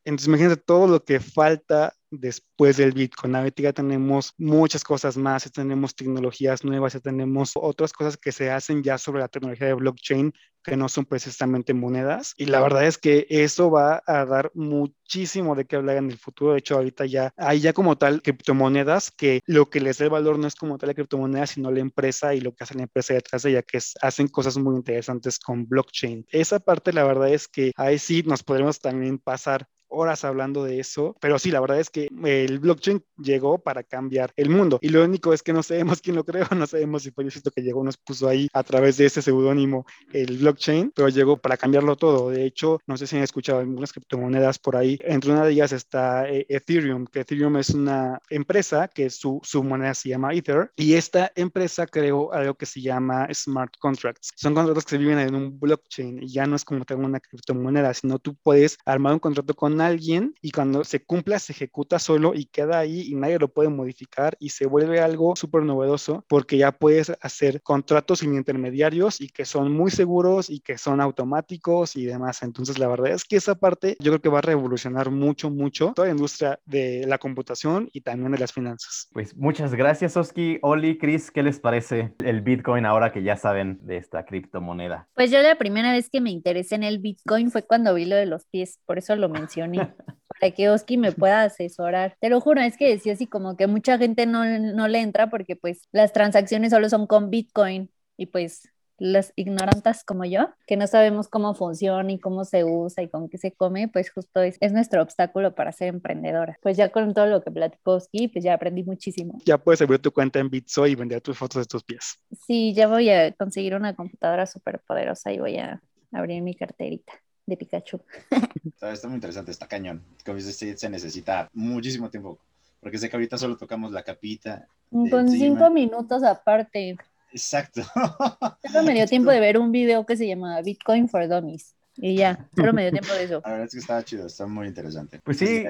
Entonces, imagínate todo lo que falta después del Bitcoin. Ahorita ya tenemos muchas cosas más, ya tenemos tecnologías nuevas, ya tenemos otras cosas que se hacen ya sobre la tecnología de blockchain que no son precisamente monedas. Y la verdad es que eso va a dar muchísimo de qué hablar en el futuro. De hecho, ahorita ya hay ya como tal criptomonedas que lo que les da el valor no es como tal la criptomoneda, sino la empresa y lo que hace la empresa detrás de ella, que es, hacen cosas muy interesantes con blockchain. Esa parte, la verdad es que ahí sí nos podremos también pasar horas hablando de eso, pero sí, la verdad es que el blockchain llegó para cambiar el mundo y lo único es que no sabemos quién lo creó, no sabemos si fue Diosito que llegó, nos puso ahí a través de ese seudónimo el blockchain, pero llegó para cambiarlo todo. De hecho, no sé si han escuchado algunas criptomonedas por ahí, entre una de ellas está eh, Ethereum, que Ethereum es una empresa que su, su moneda se llama Ether y esta empresa creó algo que se llama smart contracts. Son contratos que se viven en un blockchain y ya no es como tener una criptomoneda, sino tú puedes armar un contrato con alguien y cuando se cumpla se ejecuta solo y queda ahí y nadie lo puede modificar y se vuelve algo súper novedoso porque ya puedes hacer contratos sin intermediarios y que son muy seguros y que son automáticos y demás. Entonces la verdad es que esa parte yo creo que va a revolucionar mucho, mucho toda la industria de la computación y también de las finanzas. Pues muchas gracias Oski, Oli, Chris, ¿qué les parece el Bitcoin ahora que ya saben de esta criptomoneda? Pues yo la primera vez que me interesé en el Bitcoin fue cuando vi lo de los pies, por eso lo mencioné para que Oski me pueda asesorar. Te lo juro, es que decía así como que mucha gente no, no le entra porque pues las transacciones solo son con Bitcoin y pues las ignorantas como yo, que no sabemos cómo funciona y cómo se usa y con qué se come, pues justo es, es nuestro obstáculo para ser emprendedora. Pues ya con todo lo que platicó Oski, pues ya aprendí muchísimo. Ya puedes abrir tu cuenta en Bitso y vender tus fotos de tus pies. Sí, ya voy a conseguir una computadora súper poderosa y voy a abrir mi carterita de Pikachu. Está, muy interesante, está cañón. Como dices, se necesita muchísimo tiempo, porque sé que ahorita solo tocamos la capita. Con cinco minutos aparte. Exacto. Solo me dio tiempo de ver un video que se llama Bitcoin for Dummies. Y ya, solo me dio tiempo de eso. La verdad es que estaba chido, está muy interesante. Pues sí,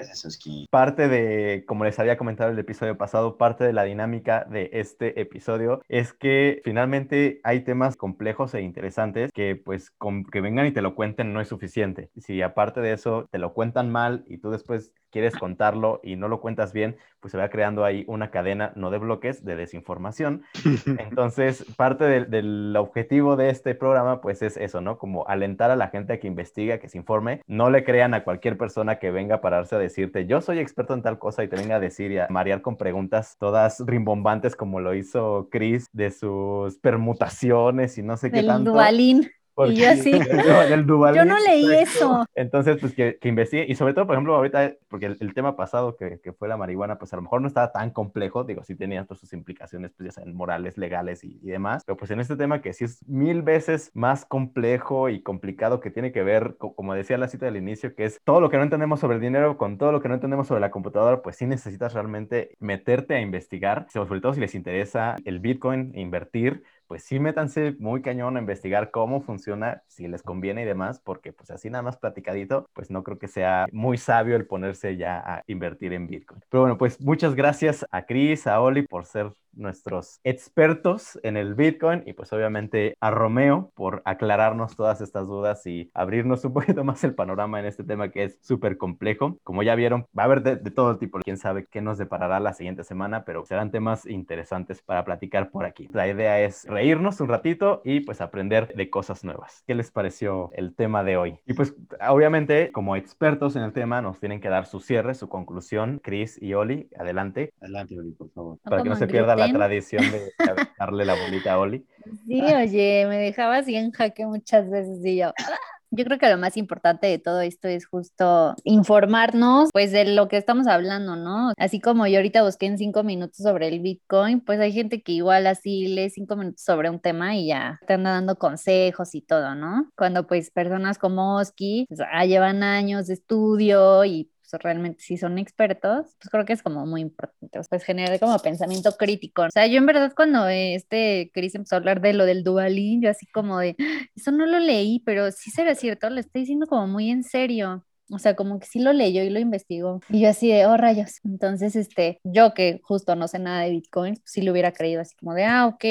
parte de, como les había comentado el episodio pasado, parte de la dinámica de este episodio es que finalmente hay temas complejos e interesantes que pues con que vengan y te lo cuenten no es suficiente. Si aparte de eso te lo cuentan mal y tú después quieres contarlo y no lo cuentas bien, pues se va creando ahí una cadena, no de bloques, de desinformación. Entonces, parte del, objetivo de este programa, pues es eso, ¿no? Como alentar a la gente a que investigue, que se informe. No le crean a cualquier persona que venga a pararse a decirte, yo soy experto en tal cosa y te venga a decir y a marear con preguntas todas rimbombantes como lo hizo Chris de sus permutaciones y no sé qué tanto. Dualín y yo así, yo no leí eso. Entonces, pues que, que, investigue, y sobre todo, por ejemplo, ahorita, porque el, tema pasado que, que, fue la marihuana, pues a lo mejor no estaba tan complejo, digo, sí tenía todas sus implicaciones, pues ya sean morales, legales y, y, demás, pero pues en este tema que sí es mil veces más complejo y complicado, que tiene que ver, como decía la cita del inicio, que es todo lo que no entendemos sobre el dinero, con todo lo que no entendemos sobre la computadora, pues sí necesitas realmente meterte a investigar, sobre todo si les interesa el Bitcoin, invertir, pues sí métanse muy cañón a investigar cómo funciona, si les conviene y demás, porque pues así nada más platicadito, pues no creo que sea muy sabio el ponerse ya a invertir en Bitcoin. Pero bueno, pues muchas gracias a Chris, a Oli por ser nuestros expertos en el Bitcoin y pues obviamente a Romeo por aclararnos todas estas dudas y abrirnos un poquito más el panorama en este tema que es súper complejo. Como ya vieron, va a haber de, de, todo tipo. Quién sabe qué nos deparará la siguiente semana, pero serán temas interesantes para platicar por aquí. La idea es reírnos un ratito y pues aprender de cosas nuevas. ¿Qué les pareció el tema de hoy? Y pues obviamente como expertos en el tema nos tienen que dar su cierre, su conclusión. Chris y Oli, adelante. Adelante, Oli, por favor. Para que no se pierda la tradición de darle la bolita a Oli. Sí, oye, me dejaba así en jaque muchas veces y yo. Ah". Yo creo que lo más importante de todo esto es justo informarnos, pues, de lo que estamos hablando, ¿no? Así como yo ahorita busqué en cinco minutos sobre el Bitcoin, pues hay gente que igual así lee cinco minutos sobre un tema y ya te anda dando consejos y todo, ¿no? Cuando pues personas como Oski pues, ah, llevan años de estudio y pues realmente sí son expertos, pues creo que es como muy importante, pues generar como pensamiento crítico. O sea, yo en verdad cuando este Chris empezó a hablar de lo del dualín, yo así como de, ah, eso no lo leí, pero sí será cierto, lo estoy diciendo como muy en serio. O sea, como que sí lo leyó y lo investigó. Y yo así de, oh rayos. Entonces, este, yo que justo no sé nada de Bitcoin, pues sí lo hubiera creído así como de, ah, ok,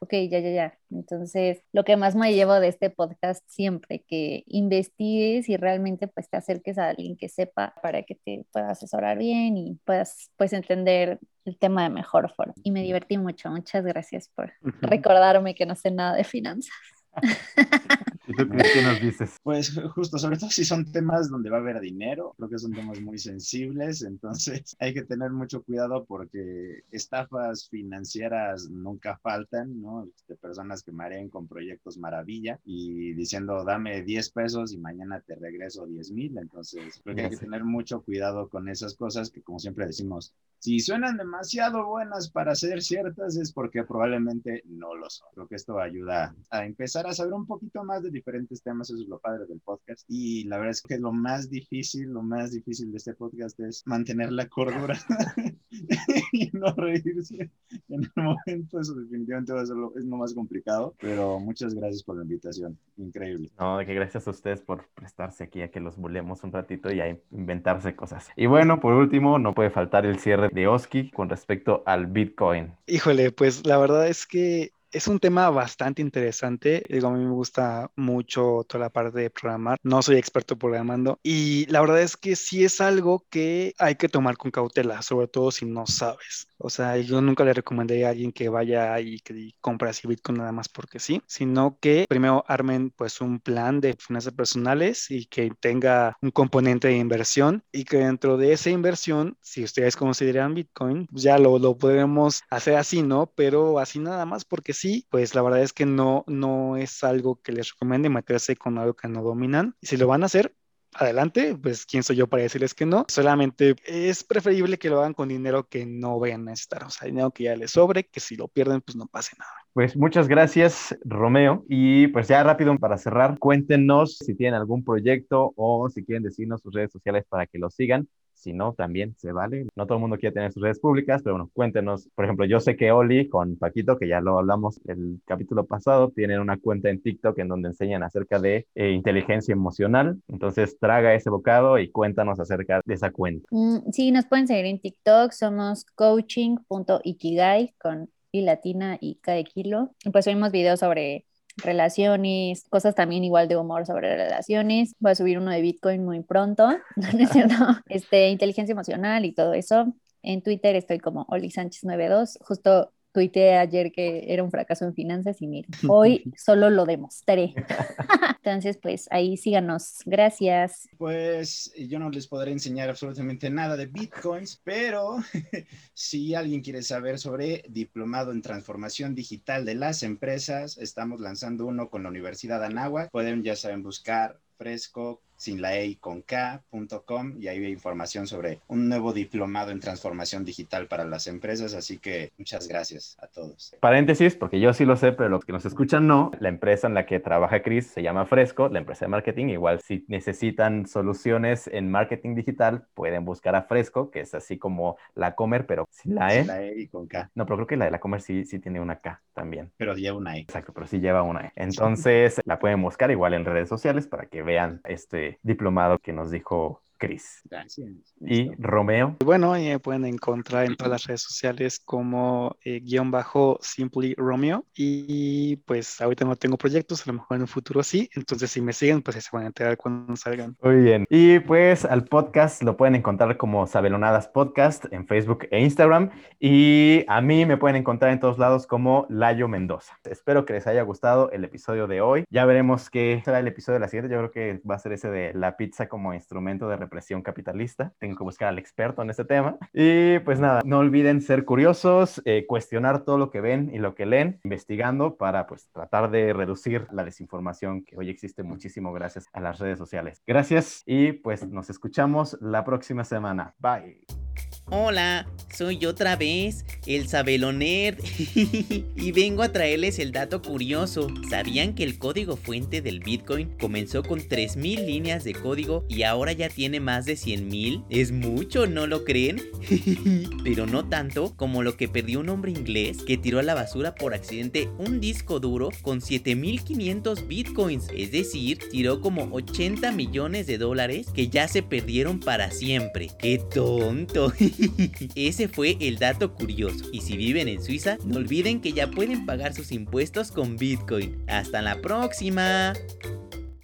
ok, ya, ya, ya. Entonces, lo que más me llevo de este podcast siempre, que investigues y realmente pues te acerques a alguien que sepa para que te pueda asesorar bien y puedas pues entender el tema de mejor forma. Y me divertí mucho. Muchas gracias por recordarme que no sé nada de finanzas. ¿Y tú qué nos dices? Pues justo, sobre todo si son temas donde va a haber dinero, creo que son temas muy sensibles, entonces hay que tener mucho cuidado porque estafas financieras nunca faltan, ¿no? De personas que marean con proyectos maravilla y diciendo dame 10 pesos y mañana te regreso 10 mil, entonces creo que hay que tener mucho cuidado con esas cosas que como siempre decimos, si suenan demasiado buenas para ser ciertas es porque probablemente no lo son. Creo que esto ayuda a empezar a saber un poquito más de diferentes temas, eso es lo padre del podcast. Y la verdad es que lo más difícil, lo más difícil de este podcast es mantener la cordura y no reírse en el momento. Eso definitivamente va a ser lo, es lo más complicado, pero muchas gracias por la invitación. Increíble. No, de que gracias a ustedes por prestarse aquí a que los bulemos un ratito y a inventarse cosas. Y bueno, por último, no puede faltar el cierre de Oski con respecto al Bitcoin. Híjole, pues la verdad es que es un tema bastante interesante. Digo, a mí me gusta mucho toda la parte de programar. No soy experto programando. Y la verdad es que sí es algo que hay que tomar con cautela, sobre todo si no sabes. O sea, yo nunca le recomendaría a alguien que vaya y que compre así Bitcoin nada más porque sí, sino que primero armen pues un plan de finanzas personales y que tenga un componente de inversión y que dentro de esa inversión, si ustedes consideran Bitcoin, ya lo, lo podemos hacer así, ¿no? Pero así nada más porque sí, pues la verdad es que no, no es algo que les recomiende meterse con algo que no dominan. Y si lo van a hacer, adelante, pues quién soy yo para decirles que no. Solamente es preferible que lo hagan con dinero que no vayan a necesitar, o sea, dinero que ya les sobre, que si lo pierden, pues no pase nada. Pues muchas gracias, Romeo. Y pues ya rápido para cerrar, cuéntenos si tienen algún proyecto o si quieren decirnos sus redes sociales para que lo sigan si no, también se vale. No todo el mundo quiere tener sus redes públicas, pero bueno, cuéntenos. Por ejemplo, yo sé que Oli con Paquito, que ya lo hablamos el capítulo pasado, tienen una cuenta en TikTok en donde enseñan acerca de eh, inteligencia emocional. Entonces, traga ese bocado y cuéntanos acerca de esa cuenta. Mm, sí, nos pueden seguir en TikTok. Somos coaching.ikigai con I latina y de kilo. Pues subimos videos sobre relaciones, cosas también igual de humor sobre relaciones. Voy a subir uno de Bitcoin muy pronto, Este, inteligencia emocional y todo eso. En Twitter estoy como Oli Sánchez 92. Justo tuiteé ayer que era un fracaso en finanzas y mira, hoy solo lo demostré. Entonces, pues ahí síganos. Gracias. Pues yo no les podré enseñar absolutamente nada de bitcoins, pero si alguien quiere saber sobre diplomado en transformación digital de las empresas, estamos lanzando uno con la Universidad de Anáhuac. Pueden, ya saben, buscar fresco sin la E con K.com y ahí hay información sobre un nuevo diplomado en transformación digital para las empresas, así que muchas gracias a todos. Paréntesis, porque yo sí lo sé, pero los que nos escuchan no, la empresa en la que trabaja Chris se llama Fresco, la empresa de marketing, igual si necesitan soluciones en marketing digital, pueden buscar a Fresco, que es así como la Comer, pero sin la E. Sin la E y con K. No, pero creo que la de la Comer sí, sí tiene una K también. Pero lleva una E. Exacto, pero sí lleva una E. Entonces la pueden buscar igual en redes sociales para que vean este diplomado que nos dijo Cris. Gracias. Y Romeo. Bueno, me pueden encontrar en todas las redes sociales como eh, guion bajo Simply Romeo. Y pues ahorita no tengo proyectos, a lo mejor en un futuro sí. Entonces, si me siguen, pues se van a enterar cuando salgan. Muy bien. Y pues al podcast lo pueden encontrar como Sabelonadas Podcast en Facebook e Instagram. Y a mí me pueden encontrar en todos lados como Layo Mendoza. Espero que les haya gustado el episodio de hoy. Ya veremos qué será el episodio de la siguiente. Yo creo que va a ser ese de la pizza como instrumento de presión capitalista. Tengo que buscar al experto en este tema. Y pues nada, no olviden ser curiosos, eh, cuestionar todo lo que ven y lo que leen, investigando para pues tratar de reducir la desinformación que hoy existe muchísimo gracias a las redes sociales. Gracias y pues nos escuchamos la próxima semana. Bye. Hola, soy otra vez, el Sabeloner, y vengo a traerles el dato curioso. ¿Sabían que el código fuente del Bitcoin comenzó con 3.000 líneas de código y ahora ya tiene más de 100.000? Es mucho, ¿no lo creen? Pero no tanto como lo que perdió un hombre inglés que tiró a la basura por accidente un disco duro con 7.500 Bitcoins, es decir, tiró como 80 millones de dólares que ya se perdieron para siempre. ¡Qué tonto! Ese fue el dato curioso. Y si viven en Suiza, no olviden que ya pueden pagar sus impuestos con Bitcoin. ¡Hasta la próxima!